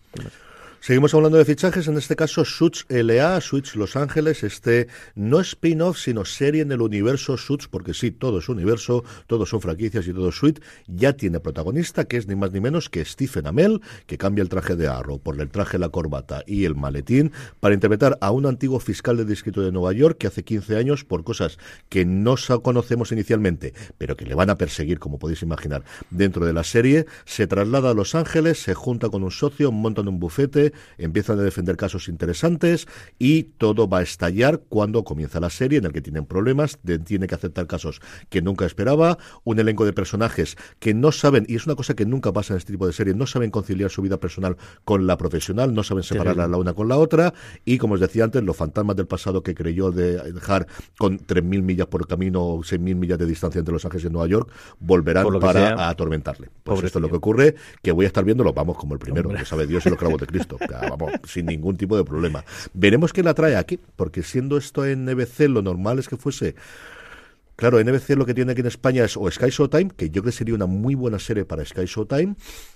Seguimos hablando de fichajes, en este caso Suits LA, Suits Los Ángeles, este no spin-off, sino serie en el universo Suits, porque sí, todo es universo, todos son franquicias y todo es suite, ya tiene protagonista, que es ni más ni menos que Stephen Amell, que cambia el traje de Arrow por el traje, la corbata y el maletín, para interpretar a un antiguo fiscal de distrito de Nueva York que hace 15 años, por cosas que no conocemos inicialmente, pero que le van a perseguir, como podéis imaginar, dentro de la serie, se traslada a Los Ángeles, se junta con un socio, montan un bufete, empiezan a defender casos interesantes y todo va a estallar cuando comienza la serie en el que tienen problemas, de- tiene que aceptar casos que nunca esperaba, un elenco de personajes que no saben, y es una cosa que nunca pasa en este tipo de series, no saben conciliar su vida personal con la profesional, no saben separarla la una con la otra y como os decía antes, los fantasmas del pasado que creyó de dejar con 3.000 millas por camino o 6.000 millas de distancia entre Los Ángeles y Nueva York, volverán para sea. atormentarle. Pues Pobre esto es lo que ocurre, que voy a estar viéndolo, vamos, como el primero, que sabe Dios y los clavos de Cristo. Vamos, sin ningún tipo de problema. Veremos quién la trae aquí, porque siendo esto en NBC, lo normal es que fuese Claro, NBC lo que tiene aquí en España es o Sky Showtime, que yo creo que sería una muy buena serie para Sky Showtime,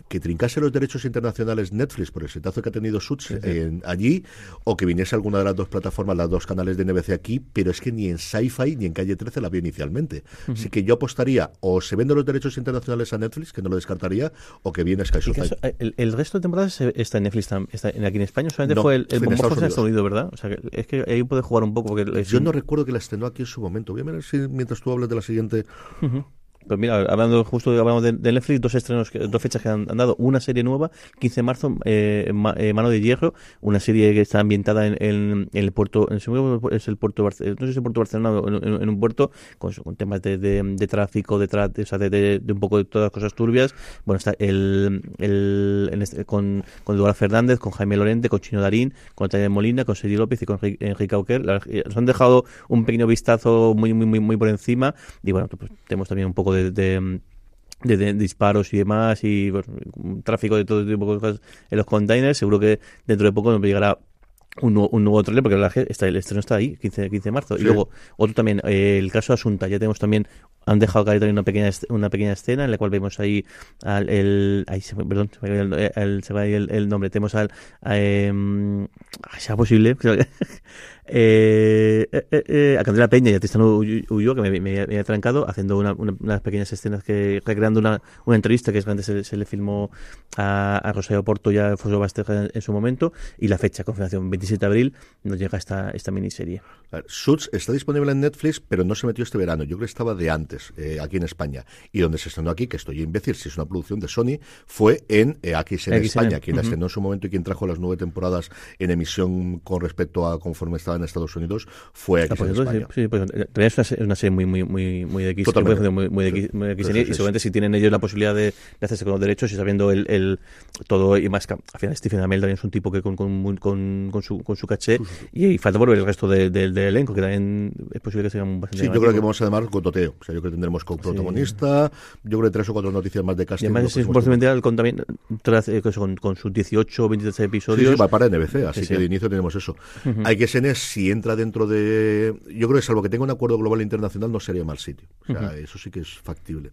que trincase los derechos internacionales Netflix por el setazo que ha tenido Suits en- allí, o que viniese alguna de las dos plataformas, las dos canales de NBC aquí, pero es que ni en Sci-Fi ni en Calle 13 la vio inicialmente. Así que yo apostaría o se venden los derechos internacionales a Netflix, que no lo descartaría, o que viene Sky Showtime. eso, el, el resto de temporadas está en Netflix, está en- aquí en España, solamente No, fue el, el en Estados en Estados Unidos. Unidos, ¿verdad? O sea, que es que ahí puede jugar un poco. Porque Yo no recuerdo que la estrenó aquí en su momento. Voy a ver si mientras tú hablas de la siguiente. Pues mira, hablando justo hablamos de, de Netflix, dos estrenos, dos fechas que han, han dado. Una serie nueva, 15 de marzo, eh, Ma- eh, Mano de Hierro, una serie que está ambientada en, en- en el puerto, en, es el puerto, no sé si es el puerto Barcelona en, en- un puerto, con, con temas de, de- de tráfico, de, tra- o sea, de, un poco de todas las cosas turbias. Bueno, está el, el este- con, con Eduardo Fernández, con Jaime Lorente, con Chino Darín, con Tania Molina, con Sergio López y con Enrique, Auquer. Que Nos han dejado un pequeño vistazo muy, muy, muy, muy por encima. Y bueno, pues tenemos también un poco de- de de, de disparos y demás y tráfico de todo tipo de cosas en los containers. Seguro que dentro de poco nos llegará un, nuevo- un nuevo trailer porque la verdad está, el estreno está ahí, 15, 15 de marzo. Sí. Y luego otro también, eh, el caso Asunta. Ya tenemos también, han dejado caer también una pequeña una pequeña escena en la cual vemos ahí al, el, ay, se perdón, se me el, el- se me el, el nombre. Tenemos al, a, em, sea posible. [laughs] Eh, eh, eh, eh, a Candela Peña y a Tristán Uy- Ulloa, que me, me, me había trancado, haciendo una, una- unas pequeñas escenas que recreando una, una entrevista que antes se, se le filmó a, a Rosario Porto y a Alfonso Basteja en, en su momento, y la fecha, confirmación, 27 de abril, nos llega esta, esta miniserie. Suits está disponible en Netflix, pero no se metió este verano. Yo creo que estaba de antes, eh, aquí en España. Y donde se estrenó aquí, que estoy imbécil, si es una producción de Sony, fue en eh, en. España. Quien la Ujú. estrenó en su momento y quien trajo las nueve temporadas en emisión con respecto a conforme estaba en Estados Unidos fue aquí Ah, pues España. sí, sí, pues, también es una, se- una serie muy, muy, muy, muy de X, Totalmente. muy, muy de X, muy de Sí, sí, y seguramente si tienen ellos la posibilidad de, de hacerse con los derechos y sabiendo el, el todo y más que al final Stephen Amell también es un tipo que con, con, con, con su, con su caché y, y falta por ver el resto de- de- del elenco que también es posible que sean bastante Sí, yo creo que vamos además con toteo. O sea, yo creo tendremos coprotagonista. Yo creo que tres o cuatro noticias más de Y casting. además los es procedimental con también tras- eh, con, con sus 18 o 23 Sí, episodios. sí, va para NBC, así Sí, que de inicio tenemos eso. Hay que ser si entra dentro de. Yo creo que salvo que tenga un acuerdo global internacional, no sería mal sitio. O sea, eso sí que es factible.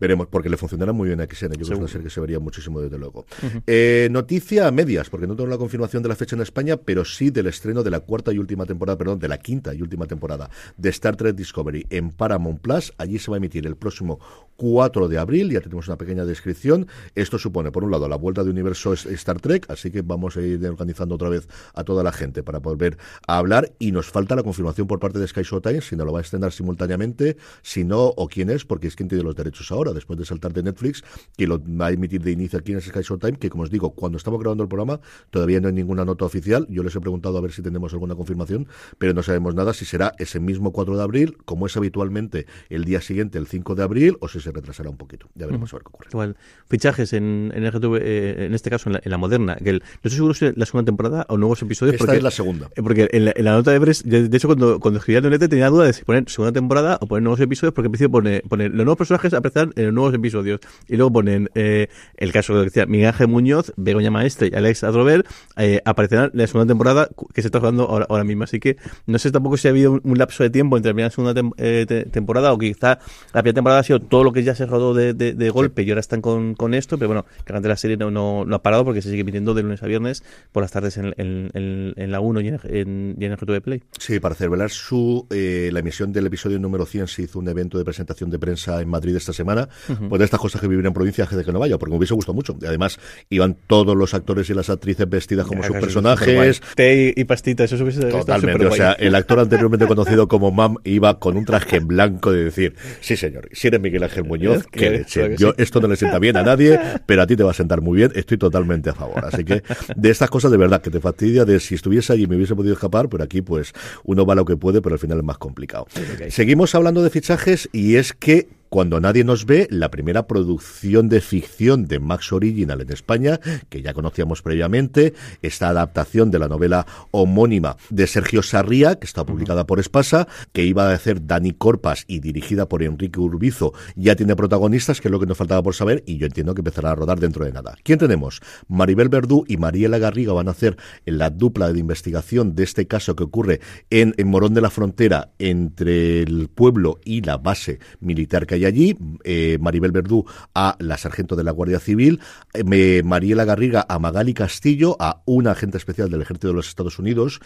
Veremos, porque le funcionará muy bien a XN. Yo creo que es una serie que se vería muchísimo, desde luego. Eh, noticia a medias, porque no tengo la confirmación de la fecha en España, pero sí del estreno de la cuarta y última temporada, perdón, de la quinta y última temporada de Star Trek Discovery en Paramount Plus. Allí se va a emitir el próximo 4 de abril. Ya tenemos una pequeña descripción. Esto supone, por un lado, la vuelta de universo Star Trek, así que vamos a ir organizando otra vez a toda la gente para volver a hablar. Y nos falta la confirmación por parte de Sky Showtime, si no lo va a estrenar simultáneamente, si no, o quién es, porque es quien tiene los derechos ahora, después de saltar de Netflix, que lo va a emitir de inicio aquí en Sky Showtime, que como os digo, cuando estamos grabando el programa, todavía no hay ninguna nota oficial. Yo les he preguntado a ver si tenemos alguna confirmación, pero no sabemos nada si será ese mismo 4 de abril, como es habitualmente el día siguiente, el 5 de abril, o si se retrasará un poquito. Ya veremos a ver qué ocurre. Igual, fichajes en, en RTV, eh, en este caso en la, en la moderna, que el- no estoy seguro si es la segunda temporada o nuevos episodios. Esta porque, es la segunda. eh, Porque en la, en la nota de Brest, de, de hecho, cuando, cuando escribía el Donete tenía duda de si poner segunda temporada o poner nuevos episodios, porque en principio pone, pone los nuevos personajes aparecerán en los nuevos episodios. Y luego ponen eh, el caso que decía Miguel Ángel Muñoz, Begoña Maestre y Alex Adrover, eh, aparecerán en la segunda temporada que se está jugando ahora, ahora mismo. Así que no sé tampoco si ha habido un, un lapso de tiempo entre la primera y segunda tem- eh, te- temporada o quizá la primera temporada ha sido todo lo que ya se rodó de, de, de golpe y ahora están con, con esto, pero bueno, que la serie no, no, no ha parado porque se sigue emitiendo de lunes a viernes por las tardes en, en, en- en la 1 y en, en, y en el RTV Play. Sí, para celebrar su eh, la emisión del episodio número 100 se hizo un evento de presentación de prensa en Madrid esta semana. Pues de estas cosas que vivir en provincia de que no vaya, porque me hubiese gustado mucho. Y además iban todos los actores y las actrices vestidas como sus personajes. Té y pastita, eso hubiese Totalmente, o sea, el actor anteriormente conocido como Mam iba con un traje en blanco de decir, sí señor, si eres Miguel Ángel Muñoz, Que- que Yo sí. esto no le sienta bien a nadie, pero a ti te va a sentar muy bien, estoy totalmente a favor. Así que de estas cosas de verdad que te fastidia de si estuviese allí me hubiese podido escapar, pero aquí pues uno va lo que puede, pero al final es más complicado. Seguimos hablando de fichajes y es que Cuando nadie nos ve, la primera producción de ficción de Max Original en España, que ya conocíamos previamente, esta adaptación de la novela homónima de Sergio Sarría, que está publicada por Espasa, que iba a hacer Dani Corpas y dirigida por Enrique Urbizo, ya tiene protagonistas, que es lo que nos faltaba por saber, y yo entiendo que empezará a rodar dentro de nada. ¿Quién tenemos? Maribel Verdú y Mariela Garriga van a hacer la dupla de investigación de este caso que ocurre en, en Morón de la Frontera entre el pueblo y la base militar que hay allí. Eh, Maribel Verdú a la sargento de la Guardia Civil, eh, Mariela Garriga a Magali Castillo, a una agente especial del Ejército de los Estados Unidos,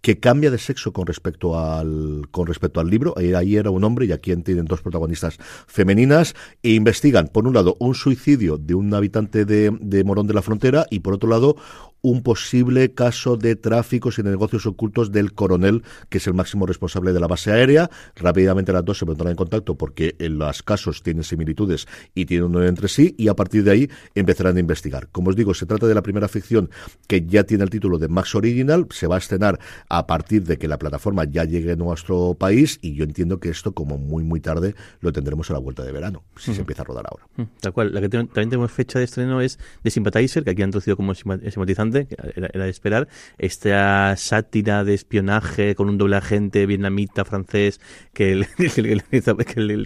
que cambia de sexo con respecto al con respecto al libro. Ahí era un hombre y aquí tienen dos protagonistas femeninas e investigan, por un lado, un suicidio de un habitante de, Morón de la Frontera y por otro lado, un posible caso de tráficos y de negocios ocultos del coronel, que es el máximo responsable de la base aérea. Rápidamente las dos se pondrán en contacto porque en los casos tienen similitudes y tienen uno entre sí y a partir de ahí empezarán a investigar. Como os digo, se trata de la primera ficción que ya tiene el título de Max Original, se va a estrenar a partir de que la plataforma ya llegue a nuestro país y yo entiendo que esto como muy muy tarde lo tendremos a la vuelta de verano, si se empieza a rodar ahora. Tal cual, la que también tenemos fecha de estreno es de Sympathizer, que aquí han traducido como simpatizante era, de esperar. Esta sátira de espionaje con un doble agente vietnamita, francés, que, que,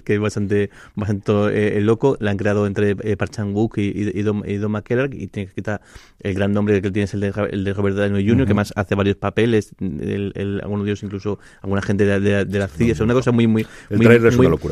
que, es bastante, bastante eh, loco, la han creado entre eh, Park Chan-wook y, y, Don, y y tiene que quitar el gran nombre que tiene es el de, el de Robert Downey Jr., que más hace varios papeles, el, algunos de ellos incluso alguna gente de, de, la CIA, es una cosa muy, muy, muy,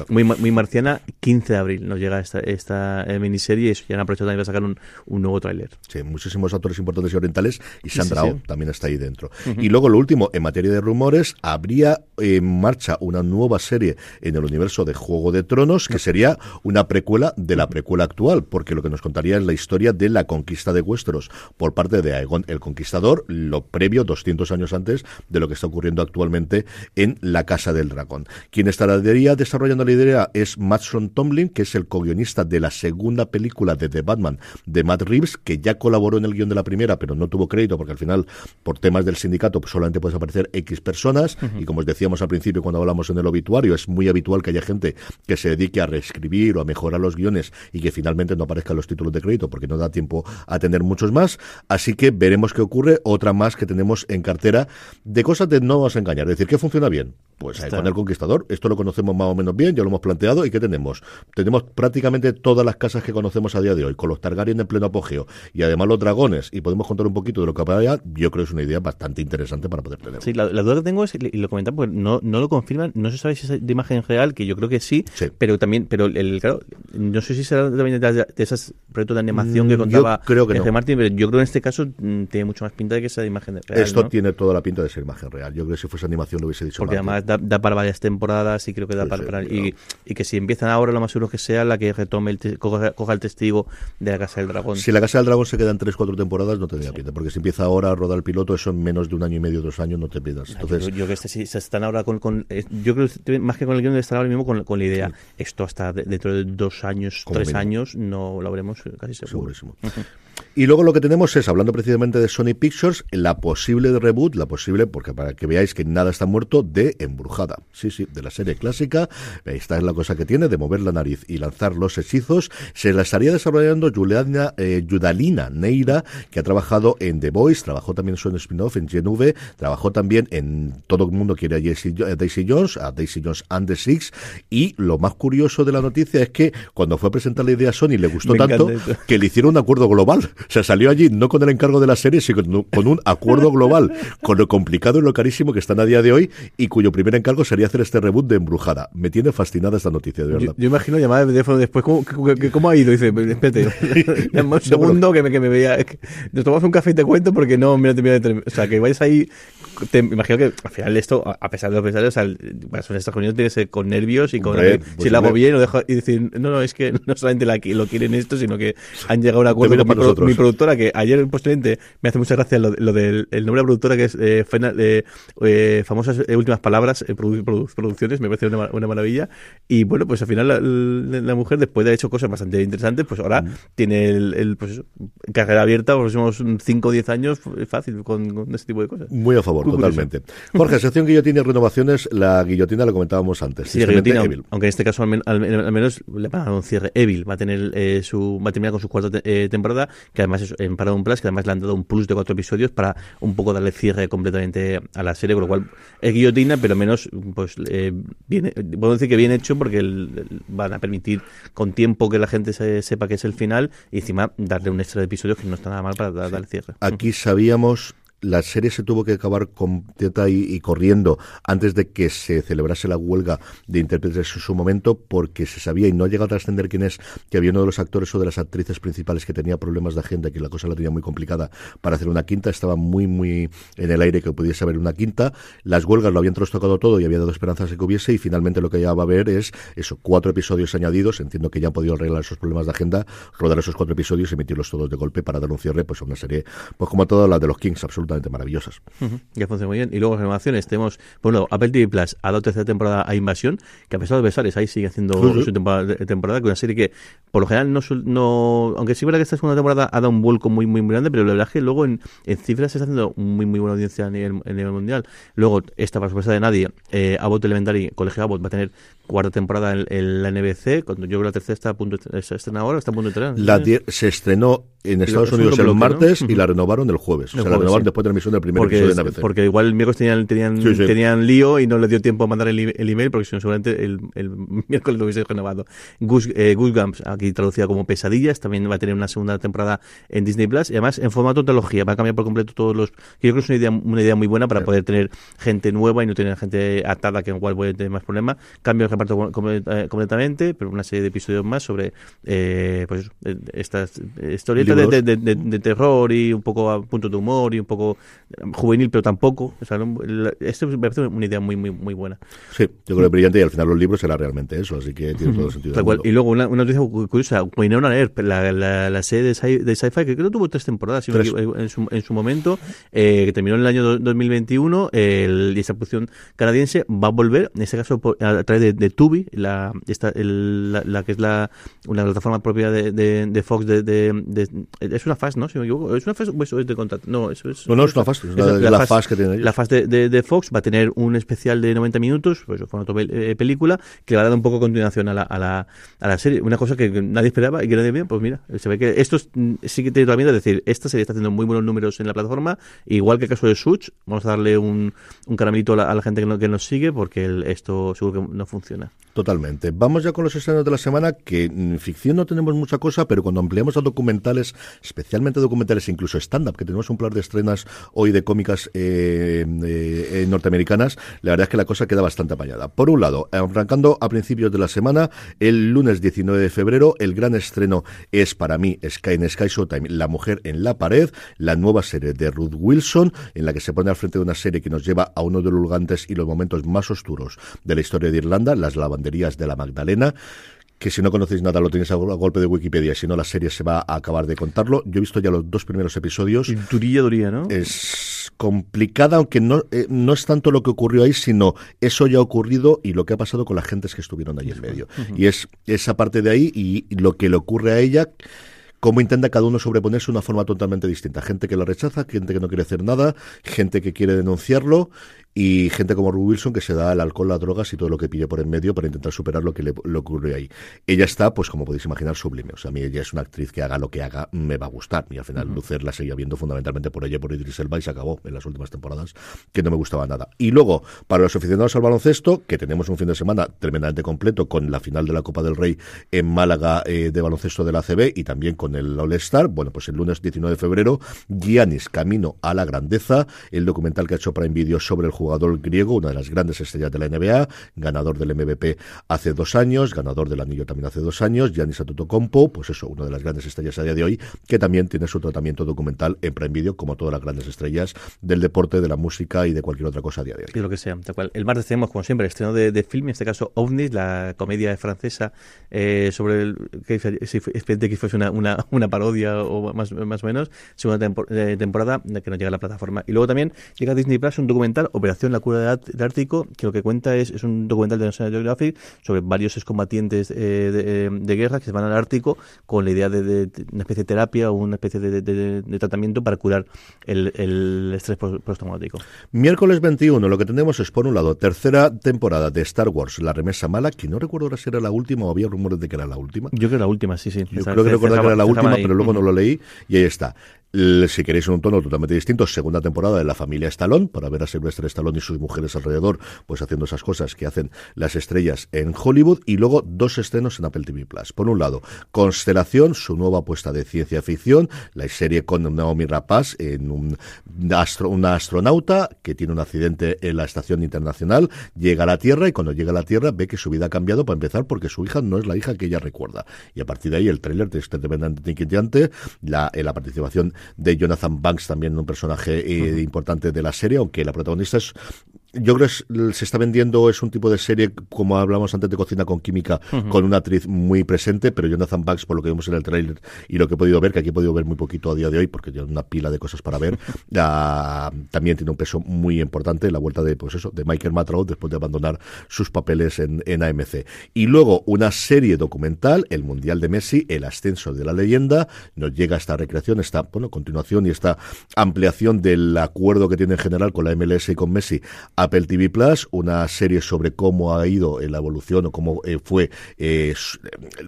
muy, muy, marciana. 15 de abril nos llega esta, esta eh, miniserie y eso, ya han aprovechado también para sacar un, un nuevo tráiler. Sí, muchísimos actores importantes orientales y Sandra Oh también está ahí dentro. Y luego lo último, en materia de rumores, habría en marcha una nueva serie en el universo de Juego de Tronos que sería una precuela de la precuela actual, porque lo que nos contaría es la historia de la conquista de Westeros por parte de Aegon el Conquistador, lo previo 200 años antes de lo que está ocurriendo actualmente en la Casa del Dragón. Quien estaría desarrollando la idea es Mattson Tomlin, que es el co-guionista de la segunda película de The Batman de Matt Reeves, que ya colaboró en el guion de la primera, pero no tuvo crédito porque al final, por temas del sindicato, pues solamente puedes aparecer X personas. Y como os decíamos al principio cuando hablamos en el obituario, es muy habitual que haya gente que se dedique a reescribir o a mejorar los guiones y que finalmente no aparezcan los títulos de crédito porque no da tiempo a tener muchos más. Así que veremos qué ocurre. Otra más que tenemos en cartera de cosas de no a engañar. Es decir, ¿qué funciona bien? Pues con el Conquistador. Esto lo conocemos más o menos bien, ya lo hemos planteado. ¿Y qué tenemos? Tenemos prácticamente todas las casas que conocemos a día de hoy, con los Targaryen en pleno apogeo y además los dragones. Y podemos contar un poquito de lo que allá. Yo creo que es una idea bastante interesante para poder tener. Sí, la, duda que tengo es, y lo comentaba, pues no, no lo confirman, no se sabe si es de imagen real, que yo creo que sí, pero también, pero el, claro, no sé si será también de, esas proyectos de animación que mm, contaba yo creo que Martín, pero yo creo que en este caso mm, tiene mucho más pinta de que sea de imagen real. Esto tiene toda la pinta de ser imagen real. Yo creo que si fuese animación lo hubiese dicho Porque además da, para varias temporadas y creo que da para, y, y, que si empiezan ahora lo más seguro que sea la que retome el coja, el testigo de la Casa del Dragón. Si la Casa del Dragón se queda en 3-4 temporadas no tendría pinta, porque si empieza ahora a rodar el piloto eso en menos de un año y medio, dos años no te pidas. Entonces, yo, creo que este sí, se están ahora con, con eh, yo creo que más que con el guion de estar ahora mismo con, con la idea. Esto hasta dentro de dos años, tres años no lo habremos casi seguro. Segurísimo. Y luego lo que tenemos es, hablando precisamente de Sony Pictures, la posible reboot, la posible, porque para que veáis que nada está muerto, de Embrujada. Sí, sí, de la serie clásica. Esta es la cosa que tiene, de mover la nariz y lanzar los hechizos. Se la estaría desarrollando Juliana, eh, Judalina Neira, que ha trabajado en The Voice, trabajó también en su spin-off en GNV, trabajó también en Todo el mundo quiere a, Daisy Jones, a Daisy Jones and the Six. Y lo más curioso de la noticia es que cuando fue a presentar la idea a Sony le gustó tanto que le hicieron un acuerdo global. Sea, salió allí no con el encargo de la serie, sino con un acuerdo global, con lo complicado y lo carísimo que están a día de hoy, y cuyo primer encargo sería hacer este reboot de Embrujada. Me tiene fascinada esta noticia, de verdad. Yo, imagino llamar de teléfono después, ¿cómo, cómo, ha ido? Dice, espérate, [laughs] un segundo que me, que me veía. Te tomas un café y te cuento porque no, mira, te mira, O sea, que vayas ahí te imagino que al final esto, a pesar de lo pesar, o sea, son estas reuniones tiene que ser con nervios y con pues si lo hago bien o dejo y decir, no, no, es que no solamente la, lo quieren esto, sino que han llegado a un acuerdo. Mira, mi productora, que ayer posteriormente me hace mucha gracia lo, lo del el nombre de la productora que es eh, Final- eh, eh, famosas eh, últimas palabras, eh, produ- produ- producciones, me parece una, una maravilla. Y bueno, pues al final la, la- la mujer, después de haber hecho cosas bastante interesantes, pues ahora tiene el, el, pues eso, carrera abierta por los próximos 5 o 10 años, f- fácil, con, con este tipo de cosas. Muy a favor, Muy totalmente. Jorge, sección guillotina y renovaciones, la guillotina la comentábamos antes. Sí, guillotina, Evil. aunque en este caso al, men- al al menos le van a dar un cierre. Evil va a tener eh, su va a terminar con su cuarta te- temporada, que además es en Paramount Plus, que además le han dado un plus de cuatro episodios para un poco darle cierre completamente a la serie, con lo cual es guillotina, pero menos pues eh, puedo decir que bien hecho porque el- el- van a permitir con tiempo que la gente se- sepa que es el final y encima darle un extra de episodios que no está nada mal para dar- darle cierre. Aquí sabíamos la serie se tuvo que acabar completa y, corriendo antes de que se celebrase la huelga de intérpretes en su momento porque se sabía y no ha llegado a trascender quién es que había uno de los actores o de las actrices principales que tenía problemas de agenda que la cosa la tenía muy complicada para hacer una quinta. Estaba muy muy en el aire que pudiese haber una quinta. Las huelgas lo habían trastocado todo y había dado esperanzas de que hubiese y finalmente lo que ya va a haber es eso cuatro episodios añadidos. Entiendo que ya han podido arreglar esos problemas de agenda rodar esos cuatro episodios y emitirlos todos de golpe para dar un cierre pues a una serie pues como todas las de los Kings absolutamente maravillosas Ujú, Ya funciona muy bien. Y luego renovaciones tenemos, por un lado, Apple TV Plus ha dado tercera temporada a Invasión, que a pesar de Besares ahí sigue haciendo su temporada, temporada, que una serie que por lo general no, no aunque sí es verdad que esta segunda temporada ha dado un vuelco muy muy muy grande, pero la verdad es que luego en, en cifras se está haciendo muy muy buena audiencia a nivel, a nivel mundial. Luego, esta para sorpresa de nadie, eh, Abbott Elementary, Colegio Abbott va a tener cuarta temporada en, en la NBC, cuando yo creo que la tercera está a punto de, se estrena ahora, está a punto de estrenar. La se estrenó en Estados es un Unidos el bloque, ¿no? martes y la renovaron el jueves. El o sea, la renovaron sí. después de la emisión del primer porque, episodio de NBC. porque igual el miércoles tenían, tenían, Sí, sí. tenían lío y no les dio tiempo a mandar el, el email porque si no seguramente el, el [laughs] miércoles lo hubiese renovado. Goose, eh, Goosebumps, aquí traducida como Pesadillas, también va a tener una segunda temporada en Disney Plus y además en formato trilogía, va a cambiar por completo todos los... Yo creo que es una idea, una idea muy buena para poder tener gente nueva y no tener gente atada que igual puede tener más problemas. Cambio de reparto eh, completamente, pero una serie de episodios más sobre eh, pues eh, estas eh, de, de- de- de terror y un poco a punto de humor y un poco juvenil, pero tampoco. O sea, esto me parece una idea muy, muy, muy buena. Sí, yo creo que es brillante y al final los libros era realmente eso, así que tiene todo el sentido. Tal cual. Y luego una, una noticia cu- curiosa, Winona Earp, la, la, la serie de, sci- sci-fi, que creo que tuvo tres temporadas si Tres. en, su, en su momento, eh, que terminó en el año do- 2021, el, y esa producción canadiense va a volver, en este caso por- a, través de, Tubi, la, esta, el- la, la que es la una plataforma propia de, de, de Fox, de, de, de- es una FAS, ¿no? Si me equivoco, es una FAS o es de contrato, no, eso es... No, no, es una FAS, es de la FAS que tienen ellos. La fase de, de- de Fox va a tener un especial de 90 minutos, pues formato eh, película, que le va a dar un poco continuación a la, a la, a la serie. Una cosa que nadie esperaba y que nadie veía, pues mira, se ve que esto es- mm, sí que tiene toda la pinta de decir, esta serie está haciendo muy buenos números en la plataforma, igual que el caso de Such, vamos a darle un, un caramelito a la, a la gente que, no- que nos sigue, porque el- esto seguro que no funciona. Totalmente. Vamos ya con los estrenos de la semana, que en ficción no tenemos mucha cosa, pero cuando ampliamos a documentales, especialmente documentales e incluso stand-up, que tenemos un par de estrenas hoy de cómicas eh, eh, eh, norteamericanas, la verdad es que la cosa queda bastante apañada. Por un lado, arrancando a principios de la semana, el lunes 19 de febrero, el gran estreno es para mí Sky en Sky Showtime, La Mujer en la Pared, la nueva serie de Ruth Wilson, en la que se pone al frente de una serie que nos lleva a uno de los y los momentos más oscuros de la historia de Irlanda, las lavanderías de la Magdalena que si no conocéis nada lo tenéis a, gol- a golpe de Wikipedia, si no la serie se va a acabar de contarlo. Yo he visto ya los dos primeros episodios. Durilla, durilla, ¿no? Es complicada, aunque no, eh, no es tanto lo que ocurrió ahí, sino eso ya ha ocurrido y lo que ha pasado con las gentes que estuvieron ahí en medio. Y es esa parte de ahí y lo que le ocurre a ella cómo intenta cada uno sobreponerse de una forma totalmente distinta. Gente que lo rechaza, gente que no quiere hacer nada, gente que quiere denunciarlo y gente como Ruth Wilson que se da al alcohol, las drogas y todo lo que pille por en medio para intentar superar lo que le, le ocurre ahí. Ella está, pues como podéis imaginar, sublime. O sea, a mí ella es una actriz que haga lo que haga, me va a gustar. Y al final Lucer la seguía viendo fundamentalmente por ella, por Idris Elba y se acabó en las últimas temporadas, que no me gustaba nada. Y luego, para los aficionados al baloncesto, que tenemos un fin de semana tremendamente completo con la final de la Copa del Rey en Málaga eh, de baloncesto de la ACB y también con el All-Star, bueno, pues el lunes 19 de febrero, Giannis Camino a la Grandeza, el documental que ha hecho Prime Video sobre el jugador griego, una de las grandes estrellas de la NBA, ganador del MVP hace dos años, ganador del anillo también hace dos años, Giannis Antetokounmpo, pues eso, una de las grandes estrellas a día de hoy, que también tiene su tratamiento documental en Prime Video, como todas las grandes estrellas del deporte, de la música y de cualquier otra cosa a día de hoy. Y lo que sea. El martes tenemos, como siempre, el estreno de, de film, en este caso OVNIs, la comedia francesa eh, sobre el que si que fuese una, una, parodia o más, más o menos, segunda eh, temporada que nos llega a la plataforma. Y luego también llega a Disney Plus un documental, Operación La Cura del Ártico, que lo que cuenta es, es un documental de National Geographic sobre varios excombatientes eh, de, de, guerra que se van al Ártico con la idea de, de una especie de terapia o una especie de, tratamiento para curar el, el estrés postraumático. Miércoles 21, lo que tenemos es, por un lado, tercera temporada de Star Wars, La Remesa Mala, que no recuerdo ahora si era la última o había rumores de que era la última. Yo creo que la última, sí, sí. Yo creo que recordar que era la última, pero luego no lo leí y ahí está si queréis un tono totalmente distinto, segunda temporada de La familia Stallone, para ver a Sylvester Stallone y sus mujeres alrededor, pues haciendo esas cosas que hacen las estrellas en Hollywood, y luego dos estrenos en Apple TV Plus. Por un lado, Constelación, su nueva apuesta de ciencia ficción, la serie con Naomi Rapaz, en un una astronauta que tiene un accidente en la estación internacional, llega a la Tierra y cuando llega a la Tierra ve que su vida ha cambiado para empezar porque su hija no es la hija que ella recuerda. Y a partir de ahí el tráiler es tremendamente inquietante, la, la participación de Jonathan Banks, también un personaje eh, importante de la serie, aunque la protagonista es yo creo que se está vendiendo, es un tipo de serie, como hablamos antes de Cocina con Química, con una actriz muy presente, pero Jonathan Banks, por lo que vimos en el trailer y lo que he podido ver, que aquí he podido ver muy poquito a día de hoy, porque tiene una pila de cosas para ver, [laughs] también tiene un peso muy importante la vuelta de, pues eso, de Michael Matroud después de abandonar sus papeles en, en AMC. Y luego una serie documental, El Mundial de Messi, El Ascenso de la Leyenda, nos llega esta recreación, esta, bueno, continuación y esta ampliación del acuerdo que tiene en general con la MLS y con Messi Apple TV Plus, una serie sobre cómo ha ido la evolución o cómo eh, fue eh,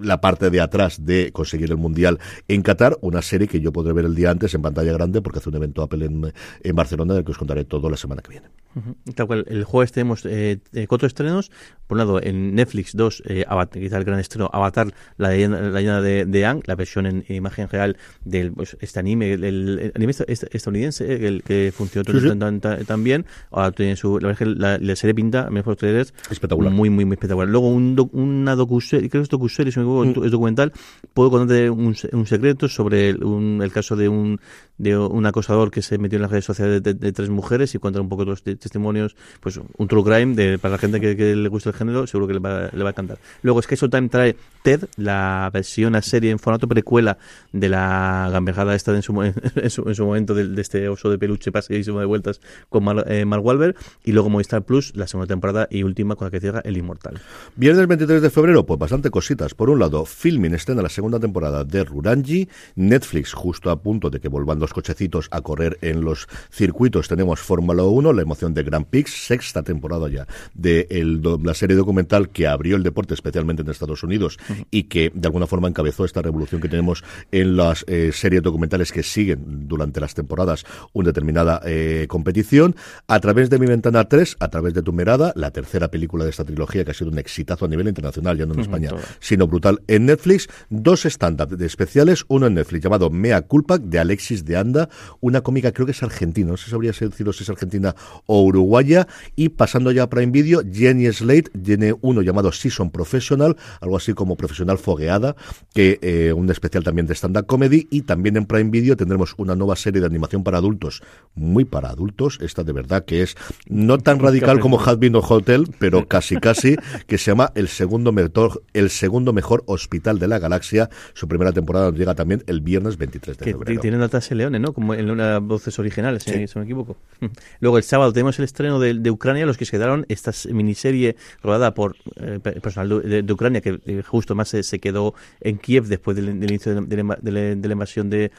la parte de atrás de conseguir el Mundial en Qatar, una serie que yo podré ver el día antes en pantalla grande porque hace un evento Apple en, en Barcelona del que os contaré todo la semana que viene. Tal cual, el jueves tenemos eh, eh, cuatro estrenos. Por un lado, en Netflix, dos, eh, Avatar, quizá el gran estreno, Avatar, la leyenda, de, de Ang, la versión en, imagen real del pues, este anime, el, anime estadounidense, el que funcionó también. Ahora tiene su, la, la, la serie pinta, mejor ustedes, espectacular. Muy, muy, muy espectacular. Luego, un una docuserie, creo que es docuserie, mm. es documental, puedo contarte un, un secreto sobre el caso de un, de un acosador que se metió en las redes sociales de, tres mujeres y cuenta un poco los testimonios, pues un true crime de, para la gente que, le gusta el seguro que le va, a encantar. Luego es que Time trae Ted, la versión a serie en formato precuela de la gambejada esta [laughs] en su, en su, momento de, este oso de peluche pasadísimo de vueltas con Mar, eh, Mark Wahlberg y luego Movistar Plus, la segunda temporada y última con la que cierra El Inmortal. Viernes 23 de febrero, pues bastante cositas. Por un lado, Filming estrena la segunda temporada de Rurangi, Netflix justo a punto de que vuelvan los cochecitos a correr en los circuitos. Tenemos Fórmula 1, la emoción de Grand Prix, sexta temporada ya de la serie documental que abrió el deporte especialmente en Estados Unidos y que de alguna forma encabezó esta revolución que tenemos en las eh, series documentales que siguen durante las temporadas una determinada eh, competición. A través de Mi Ventana 3, a través de Tu Mirada, la tercera película de esta trilogía que ha sido un exitazo a nivel internacional, ya no en España, sino brutal en Netflix. Dos estándares especiales, uno en Netflix llamado Mea Culpa de Alexis de Anda, una cómica creo que es argentina, no sé si sabría decirlo si es argentina o uruguaya, y pasando ya a Prime Video, Jenny Slate tiene uno llamado Season Professional, algo así como profesional fogueada, que eh, un especial también de stand-up comedy, y también en Prime Video tendremos una nueva serie de animación para adultos, muy para adultos, esta de verdad que es no tan radical como Had Been Hotel, pero casi casi, que se llama El segundo mejor, el segundo mejor hospital de la galaxia. Su primera temporada llega también el viernes 23 de febrero. Tiene notas Leone, ¿no? Como en una voces originales, si no me equivoco. [laughs] Luego el sábado tenemos el estreno de, Ucrania, los que se quedaron, esta miniserie rodada por eh, personal de, Ucrania, que eh, justo más se, quedó en Kiev después del, inicio de, la, invasión de,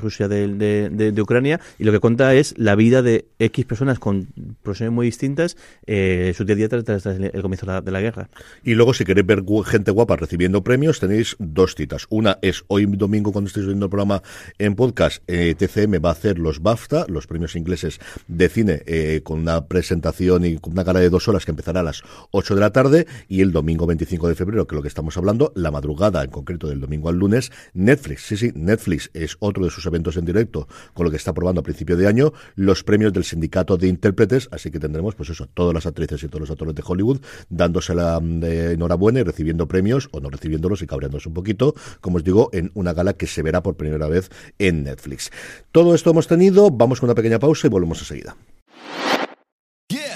Rusia de, Ucrania, y lo que cuenta es la vida de X personas con profesiones muy distintas, eh, su día a día tras, el comienzo de la, guerra. Y luego, si queréis ver gente guapa recibiendo premios, tenéis dos citas. Una es hoy domingo, cuando estéis viendo el programa en podcast, eh, TCM va a hacer los BAFTA, los premios ingleses de cine, eh, con una presentación y con una gala de dos horas que empezará a las 8 de la tarde, y el domingo 25 de febrero, que es lo que estamos hablando, la madrugada, en concreto del domingo al lunes, Netflix, sí, sí, Netflix es otro de sus eventos en directo, con lo que está probando a principio de año, los premios del sindicato de intérpretes, así que tendremos, pues eso, todas las actrices y todos los actores de Hollywood dándosela de enhorabuena y recibiendo premios o no recibiéndolos y cabreándose un poquito, como os digo, en una gala que se verá por primera vez en Netflix. Todo esto hemos tenido, vamos con una pequeña pausa y volvemos enseguida.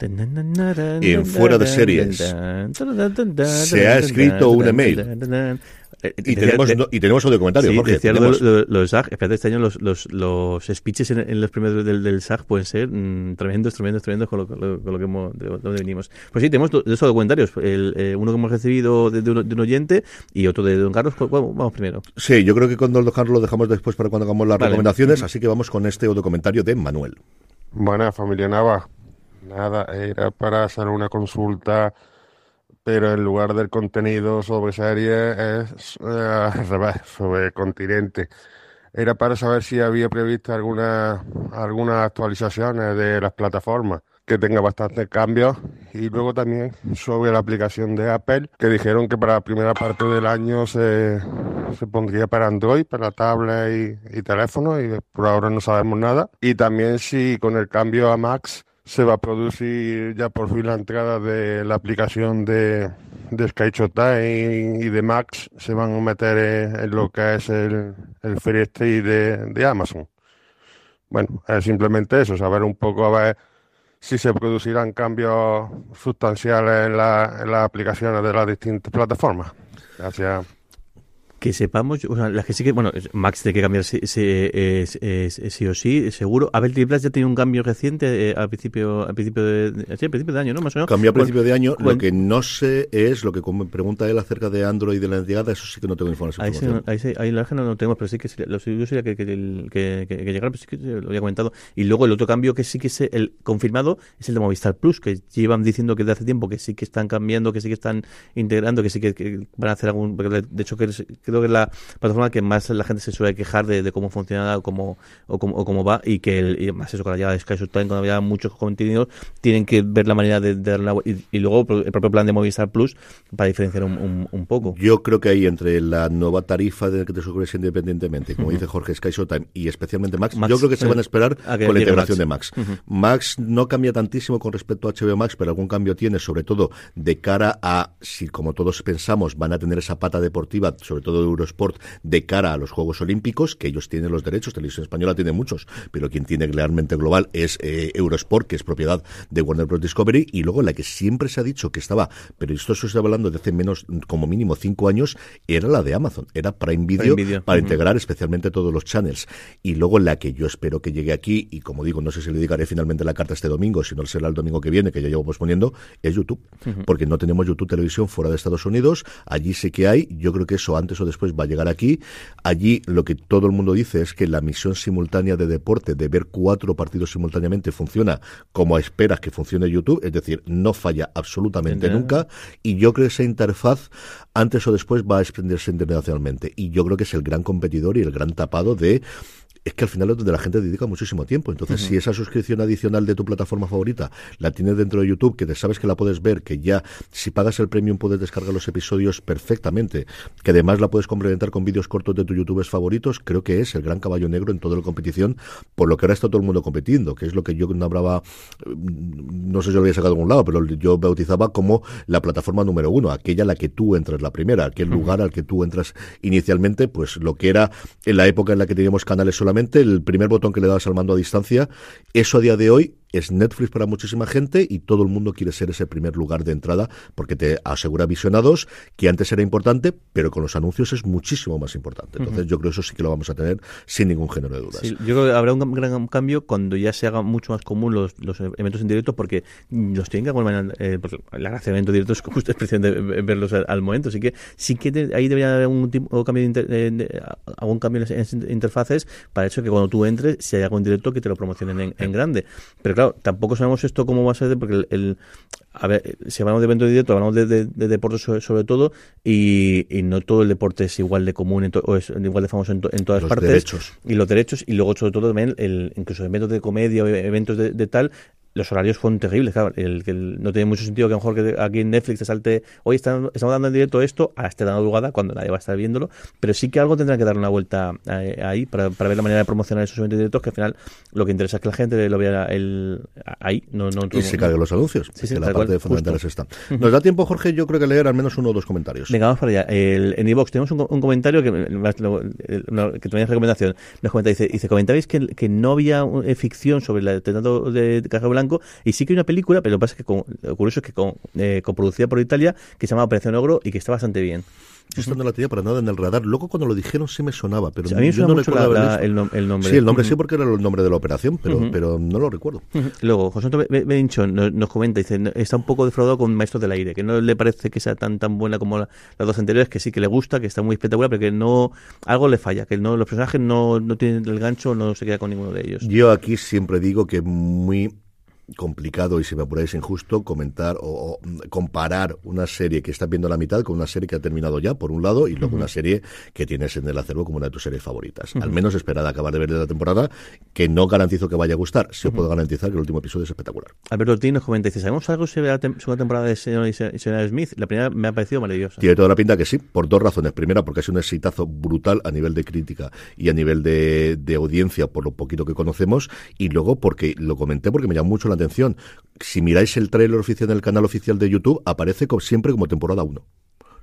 En fuera de series se ha escrito un email y tenemos, no, y tenemos otro comentario, sí, Jorge. Decía tenemos... lo, lo, los SAG, espérate, este año los, los, los speeches en, en los primeros del, del SAG pueden ser mmm, tremendos, tremendos, tremendos con lo, con lo que hemos, de donde venimos. Pues sí, tenemos dos comentarios. El, eh, uno que hemos recibido de, de, un, de, un, oyente y otro de Don Carlos. Vamos primero. Sí, yo creo que con Don Carlos lo dejamos después para cuando hagamos las vale. recomendaciones, así que vamos con este otro comentario de Manuel. Buenas, familia Nava. Nada, era para hacer una consulta, pero en lugar del contenido sobre serie es eh, [laughs] sobre continente. Era para saber si había previsto alguna, algunas actualizaciones de las plataformas que tenga bastantes cambios y luego también sobre la aplicación de Apple que dijeron que para la primera parte del año se, se pondría para Android, para tablet y, y teléfono y por ahora no sabemos nada y también si con el cambio a Max se va a producir ya por fin la entrada de la aplicación de, de Skyshot Time y de Max se van a meter en, lo que es el, el Free State de, de, Amazon. Bueno, es simplemente eso, saber un poco a ver si se producirán cambios sustanciales en, la, en las aplicaciones de las distintas plataformas. Gracias que sepamos, o sea, las que sí que, bueno, Max tiene que cambiar sí, sí, sí, o sí, seguro. TV Plus ya tiene un cambio reciente eh, al principio al principio de, sí, al principio de año, ¿no? Más o menos. Cambió a principio de año. Lo que no sé es lo que pregunta él acerca de Android y de la entidad, eso sí que no tengo información. Ahí, sí, ahí, ahí la no, no tenemos, pero sí que lo suyo sería que, que, que, llegara, pero sí que lo había comentado. Y luego el otro cambio que sí que es el confirmado es el de Movistar Plus, que llevan diciendo que desde hace tiempo que sí que están cambiando, que sí que están integrando, que sí que, que van a hacer algún. De hecho, que creo que la plataforma que más la gente se suele quejar de, de cómo funciona o cómo, o cómo, o cómo va y que el, y más eso con la llegada de Sky Time, cuando había muchos contenidos, tienen que ver la manera de, de darle y, y, luego el propio plan de Movistar Plus para diferenciar un, un, un, poco. Yo creo que ahí entre la nueva tarifa de que te suscribes independientemente, como uh -huh. dice Jorge, Sky Time y especialmente Max, Max yo creo que se van a esperar a con la integración Max. de Max. Uh -huh. Max no cambia tantísimo con respecto a HBO Max, pero algún cambio tiene, sobre todo de cara a si, como todos pensamos, van a tener esa pata deportiva, sobre todo de Eurosport, de cara a los Juegos Olímpicos, que ellos tienen los derechos, Televisión Española tiene muchos, pero quien tiene realmente global es eh, Eurosport, que es propiedad de Warner Bros. Discovery, y luego la que siempre se ha dicho que estaba, pero esto se está hablando de hace menos, como mínimo cinco años, era la de Amazon, era Prime Video, Prime Video. para uh -huh. integrar especialmente todos los channels. Y luego la que yo espero que llegue aquí, y como digo, no sé si le dedicaré finalmente la carta este domingo, si no será el domingo que viene, que ya llevo posponiendo, es YouTube, uh -huh. porque no tenemos YouTube Televisión fuera de Estados Unidos, allí sí que hay, yo creo que eso antes o después va a llegar aquí, Allí lo que todo el mundo dice es que la misión simultánea de deporte, de ver cuatro partidos simultáneamente, funciona como esperas que funcione YouTube, es decir, no falla absolutamente Entiendo. nunca. Y yo creo que esa interfaz, antes o después, va a extenderse internacionalmente. Y yo creo que es el gran competidor y el gran tapado de es que al final es donde la gente dedica muchísimo tiempo. Entonces, si esa suscripción adicional de tu plataforma favorita la tienes dentro de YouTube, que te sabes que la puedes ver, que ya si pagas el premium puedes descargar los episodios perfectamente, que además la puedes complementar con vídeos cortos de tus youtubers favoritos, creo que es el gran caballo negro en toda la competición, por lo que ahora está todo el mundo competiendo, que es lo que yo no hablaba, mm, no sé si lo había sacado de algún lado, pero yo bautizaba como la plataforma número uno, aquella en la que tú entras la primera, aquel lugar al que tú entras inicialmente, pues lo que era en la época en la que teníamos canales solamente, el primer botón que le dabas al mando a distancia, eso a día de hoy es Netflix para muchísima gente y todo el mundo quiere ser ese primer lugar de entrada porque te asegura visionados, que antes era importante, pero con los anuncios es muchísimo más importante. Entonces yo creo que eso sí que lo vamos a tener sin ningún género de dudas. Sí, yo creo que habrá un gran cambio cuando ya se haga mucho más común los, los eventos en directo porque los tienen que alguna eh, pues, la gracia de eventos directos es justo expresión de verlos al, momento. Así que sí que ahí debería haber un tipo, cambio de, algún cambio en interfaces para eso que cuando tú entres, si hay algo en directo que te lo promocionen en, en grande. Pero claro, tampoco sabemos esto cómo va a ser, porque el, a ver, si hablamos de evento directo, hablamos de, de, deportes sobre, todo, y, no todo el deporte es igual de común o es igual de famoso en, todas los partes. Derechos. Y los derechos, y luego sobre todo también, el, incluso eventos de comedia o eventos de, tal, los horarios fueron terribles, claro. El, que no tiene mucho sentido que a lo mejor que aquí en Netflix te salte, hoy estamos, dando en directo esto, a dando lugar cuando nadie va a estar viéndolo, pero sí que algo tendrá que dar una vuelta eh, ahí para, para, ver la manera de promocionar esos eventos directos, que al final lo que interesa es que la gente lo vea el, ahí. No, no, y se carguen los anuncios, sí, sí, que la parte fundamental es esta. Nos da tiempo, Jorge, yo creo que leer al menos uno o dos comentarios. Venga, vamos para allá. El, en iVox tenemos un, comentario que, que tenéis recomendación. Nos comenta, dice, dice comentabais que, que no había eh, ficción sobre el atentado de Caja Blanco y sí que hay una película, pero lo que pasa es que con, lo curioso es que con, eh, coproducida por Italia, que se llama Operación Ogro y que está bastante bien. Yo no la tenía para nada en el radar. Luego cuando lo dijeron sí me sonaba, pero a mí yo no recuerdo el, nombre. Sí, el nombre sí porque era el nombre de la operación, pero, pero no lo recuerdo. Luego, José Antonio Benchon nos, comenta, dice, está un poco defraudado con Maestros del Aire, que no le parece que sea tan tan buena como las dos anteriores, que sí que le gusta, que está muy espectacular, pero que no algo le falla, que no los personajes no, no tienen el gancho, no se queda con ninguno de ellos. Yo aquí siempre digo que muy complicado y si me apuráis injusto comentar o, comparar una serie que estás viendo a la mitad con una serie que ha terminado ya por un lado y luego una serie que tienes en el acervo como una de tus series favoritas. Al menos esperad a acabar de ver la temporada que no garantizo que vaya a gustar. Si os puedo garantizar que el último episodio es espectacular. Alberto Ortiz nos comenta dice ¿sabemos algo sobre la segunda temporada de Señor y Señora Smith? la primera me ha parecido maravillosa. Tiene toda la pinta que sí por dos razones. Primera porque ha sido un exitazo brutal a nivel de crítica y a nivel de, de audiencia por lo poquito que conocemos. Y luego porque lo comenté porque me llamó mucho la atención. Si miráis el trailer oficial del canal oficial de YouTube, aparece siempre como temporada 1.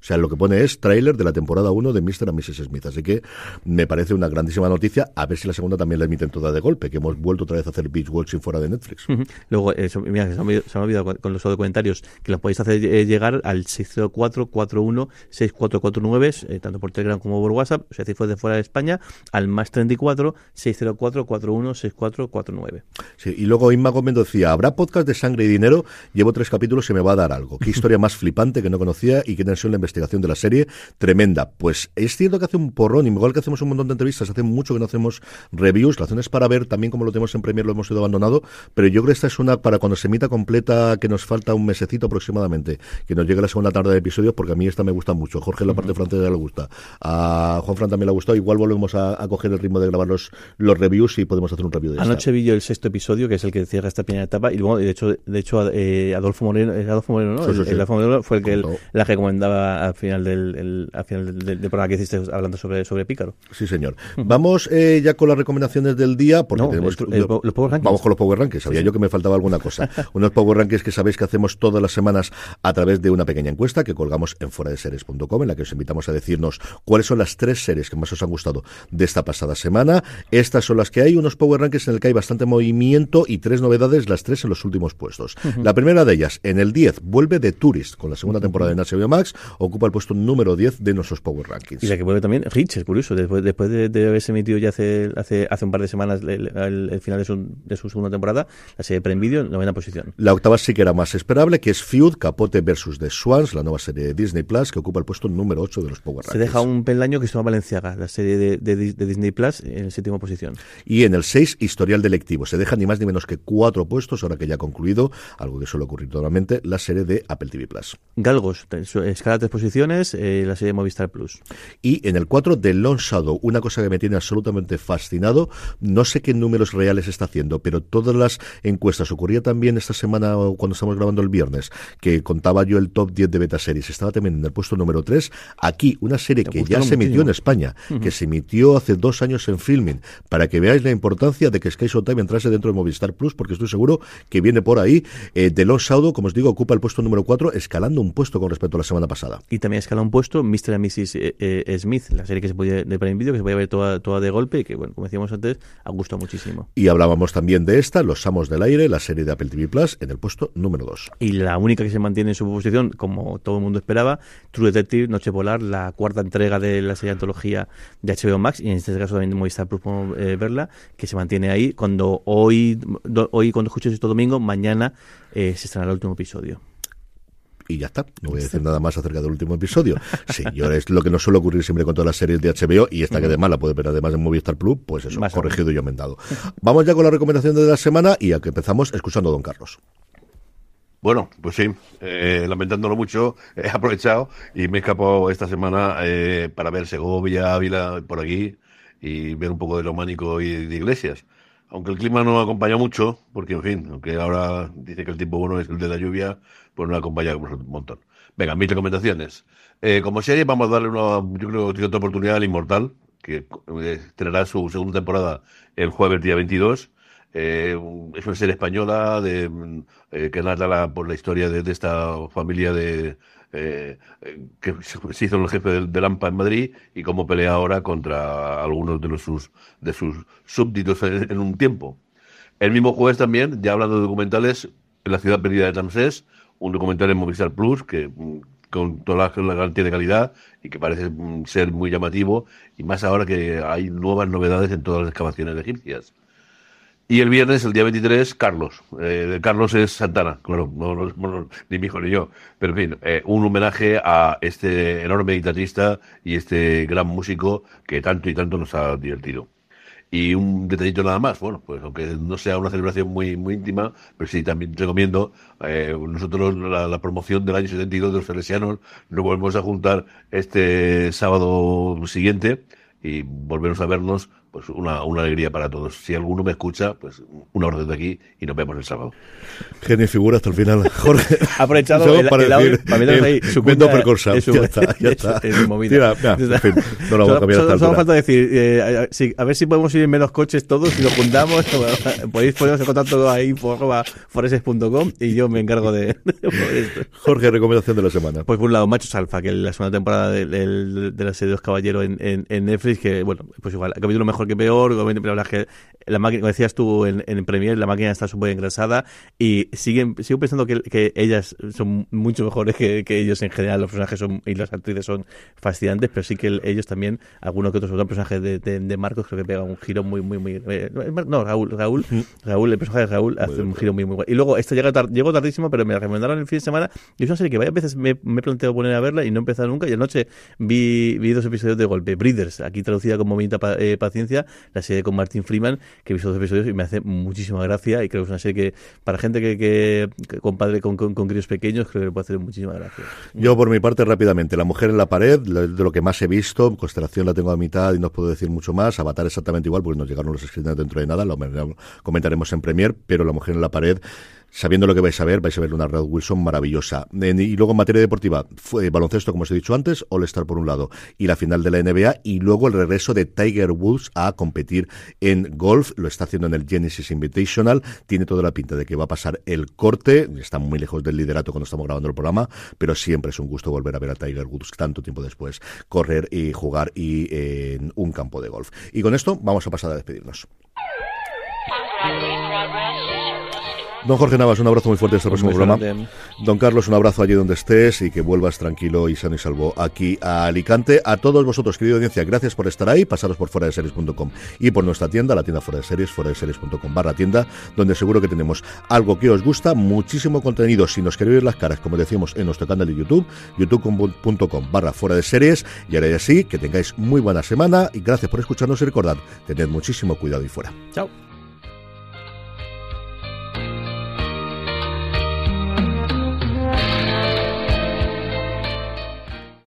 O sea, lo que pone es tráiler de la temporada 1 de Mr. and Mrs. Smith. Así que me parece una grandísima noticia. A ver si la segunda también la emiten toda de golpe, que hemos vuelto otra vez a hacer beach watching fuera de Netflix. Luego, eh, mira, se, me, ha olvidado con, los comentarios que los podéis hacer eh, llegar al 604-41-6449, eh, tanto por Telegram como por WhatsApp, o sea, si fuera de fuera de España, al más 34-604-41-6449. Sí, y luego Inma Gómez decía, ¿habrá podcast de sangre y dinero? Llevo tres capítulos y me va a dar algo. Qué [laughs] historia más flipante que no conocía y qué tensión la investigación de la serie, tremenda. Pues es cierto que hace un porrón, igual que hacemos un montón de entrevistas, hace mucho que no hacemos reviews, la es para ver, también como lo tenemos en Premier lo hemos ido abandonado, pero yo creo que esta es una para cuando se emita completa, que nos falta un mesecito aproximadamente, que nos llegue la segunda tarde de episodios, porque a mí esta me gusta mucho. Jorge la parte francesa le gusta, a Juan Fran también le ha gustado, igual volvemos a, coger el ritmo de grabar los, los reviews y podemos hacer un review de Anoche vi yo el sexto episodio, que es el que cierra esta primera etapa, y luego, de hecho, de hecho eh, Adolfo Moreno, Adolfo Moreno, ¿no? Adolfo Moreno fue el que la recomendaba al final del, al final del, programa que hiciste hablando sobre, sobre Pícaro. Sí, señor. Vamos eh, ya con las recomendaciones del día, porque tenemos, los Power Rankings. Vamos con los Power Rankings. Sabía yo que me faltaba alguna cosa. [laughs] Unos Power Rankings que sabéis que hacemos todas las semanas a través de una pequeña encuesta que colgamos en foradeseries.com, en la que os invitamos a decirnos cuáles son las tres series que más os han gustado de esta pasada semana. Estas son las que hay, unos Power Rankings en el que hay bastante movimiento y tres novedades, las tres en los últimos puestos. La primera de ellas, en el 10, vuelve de Tourist, con la segunda temporada de HBO Max, ocupa el puesto número 10 de nuestros Power Rankings. Y la que vuelve también Rich, es curioso, después, después de, de, haberse emitido ya hace, hace, hace un par de semanas el, final de su, de su, segunda temporada, la serie Prime Video, novena posición. La octava sí que era más esperable, que es Feud, Capote versus The Swans, la nueva serie de Disney Plus, que ocupa el puesto número 8 de los Power Rankings. Se deja un peldaño que se llama Valenciaga, la serie de, de, Disney Plus, en séptima posición. Y en el 6, Historial Delictivo. Se deja ni más ni menos que cuatro puestos, ahora que ya ha concluido, algo que suele ocurrir totalmente, la serie de Apple TV Plus. Galgos, escala tres posiciones eh, la serie de Movistar Plus. Y en el 4, The Long Shadow, una cosa que me tiene absolutamente fascinado, no sé qué números reales está haciendo, pero todas las encuestas, ocurría también esta semana cuando estamos grabando el viernes, que contaba yo el top 10 de beta series, estaba también en el puesto número 3, aquí una serie que ya se emitió en España, que se emitió hace dos años en filming, para que veáis la importancia de que Sky Showtime entrase dentro de Movistar Plus, porque estoy seguro que viene por ahí. Eh, The Long Shadow, como os digo, ocupa el puesto número 4, escalando un puesto con respecto a la semana pasada. Y también escala un puesto Mr. and Mrs. eh, eh, Smith, la serie que se podía de Prime Video, que se podía ver toda, toda de golpe y que, bueno, como decíamos antes, ha gustado muchísimo. Y hablábamos también de esta, Los Amos del Aire, la serie de Apple TV Plus, en el puesto número 2. Y la única que se mantiene en su posición, como todo el mundo esperaba, True Detective, Noche Polar, la cuarta entrega de la serie de antología de HBO Max, y en este caso también de Movistar Plus podemos eh, verla, que se mantiene ahí. Cuando hoy, do- hoy cuando escuches esto domingo, mañana eh, se estrenará el último episodio. Y ya está. No voy a decir nada más acerca del último episodio. [laughs] Sí, yo es lo que nos suele ocurrir siempre con todas las series de HBO y esta que además la puede ver además en Movistar Plus, pues eso, Más corregido y aumentado. [laughs] Vamos ya con la recomendación de la semana y a que empezamos escuchando a Don Carlos. Bueno, pues sí, eh, lamentándolo mucho, he aprovechado y me he escapado esta semana eh, para ver Segovia, Ávila, por aquí, y ver un poco de románico y de iglesias. Aunque el clima no acompaña mucho, porque en fin, aunque ahora dice que el tiempo bueno es el de la lluvia, pues no acompaña un montón. Venga, mis recomendaciones. Eh, como serie vamos a darle una, yo creo que otra oportunidad al Inmortal, que eh, estrenará su segunda temporada el jueves día 22. Eh, es una serie española mm, que narra la, por la historia de esta familia de eh, eh, que se hizo el jefe del, AMPA en Madrid y cómo pelea ahora contra algunos de los sus de sus súbditos en, un tiempo. El mismo jueves también, ya hablando de documentales, en la ciudad perdida de Tamsés, un documental en Movistar Plus que mm, con toda la, la garantía de calidad y que parece mm, ser muy llamativo y más ahora que hay nuevas novedades en todas las excavaciones egipcias. Y el viernes, el día 23, Carlos. Eh, Carlos es Santana, claro, no, no- ni mi hijo ni yo. Pero en fin, eh, un homenaje a este enorme guitarrista y este gran músico que tanto y tanto nos ha divertido. Y un detallito nada más, bueno, pues aunque no sea una celebración muy, muy íntima, pero sí también recomiendo, eh, nosotros la, promoción del año 72 de los salesianos, nos volvemos a juntar este sábado siguiente y volvernos a vernos, pues una, una alegría para todos. Si alguno me escucha, pues una orden de aquí y nos vemos el sábado. Genio y figura hasta el final. [laughs] Jorge. Ha aprovechado el- para el decir, audio- para ahí su vendo cuenta- precursor. es su- Ya está, ya [laughs] está. es- es movida. Tira, ya, en fin, no lo vamos a cambiar Solo- solo falta decir, eh, a, a- ver si podemos ir en menos coches todos y nos juntamos. [laughs] Podéis poneros en contacto ahí por foreses.com y yo me encargo de, de esto. Jorge, recomendación de la semana. Pues por un lado, Machos Alfa, que la segunda temporada del- del- de, la serie de Dos Caballeros en, en, en Netflix, que bueno, pues igual, ha capítulo mejor que peor, pero la que la máquina, como decías tú en, en Premiere, la máquina está súper engrasada y siguen, sigo pensando que, que ellas son mucho mejores que, que ellos en general, los personajes son, y las actrices son fascinantes, pero sí que el- ellos también, algunos que otros, otros personajes de, de, de Marcos, creo que pega un giro muy, muy, muy, eh, no, Raúl, Raúl, Raúl, el personaje de Raúl hace un giro muy, muy bueno. Y luego, esta llega tar- llegó tardísimo, pero me la recomendaron el fin de semana y es una serie que varias veces me, me he planteado poner a verla y no he empezado nunca. Y anoche vi, vi dos episodios de golpe. Breeders, aquí traducida como Pa- eh, Paciencia, la serie con Martin Freeman, que he visto dos episodios y me hace muchísima gracia. Y creo que es una serie que, para gente que, que, que compadre con, con, con críos pequeños, creo que le puede hacer muchísima gracia. Yo, por mi parte, rápidamente, La mujer en la pared, de lo que más he visto, Constelación la tengo a mitad y no os puedo decir mucho más, Avatar exactamente igual, porque nos llegaron los escritos dentro de nada, lo comentaremos en Premier, pero La mujer en la pared, sabiendo lo que vais a ver, vais a ver una Red Wilson maravillosa. Y luego en materia deportiva, fue baloncesto, como os he dicho antes, All-Star por un lado, y la final de la NBA, y luego el regreso de Tiger Woods a competir en golf, lo está haciendo en el Genesis Invitational, tiene toda la pinta de que va a pasar el corte, está muy lejos del liderato cuando estamos grabando el programa, pero siempre es un gusto volver a ver a Tiger Woods tanto tiempo después, correr y jugar y eh, en un campo de golf. Y con esto vamos a pasar a despedirnos. Don Jorge Navas, un abrazo muy fuerte hasta el próximo programa. Don Carlos, un abrazo allí donde estés y que vuelvas tranquilo y sano y salvo aquí a Alicante. A todos vosotros, querida audiencia, gracias por estar ahí. Pasaros por fuera de series.com y por nuestra tienda, la tienda fuera de series, fuera de series.com barra tienda, donde seguro que tenemos algo que os gusta, muchísimo contenido. Si nos queréis ver las caras, como decíamos en nuestro canal de YouTube, youtube.com barra fuera de series. Y ahora ya sí, que tengáis muy buena semana y gracias por escucharnos y recordad, tened muchísimo cuidado y fuera. Chao.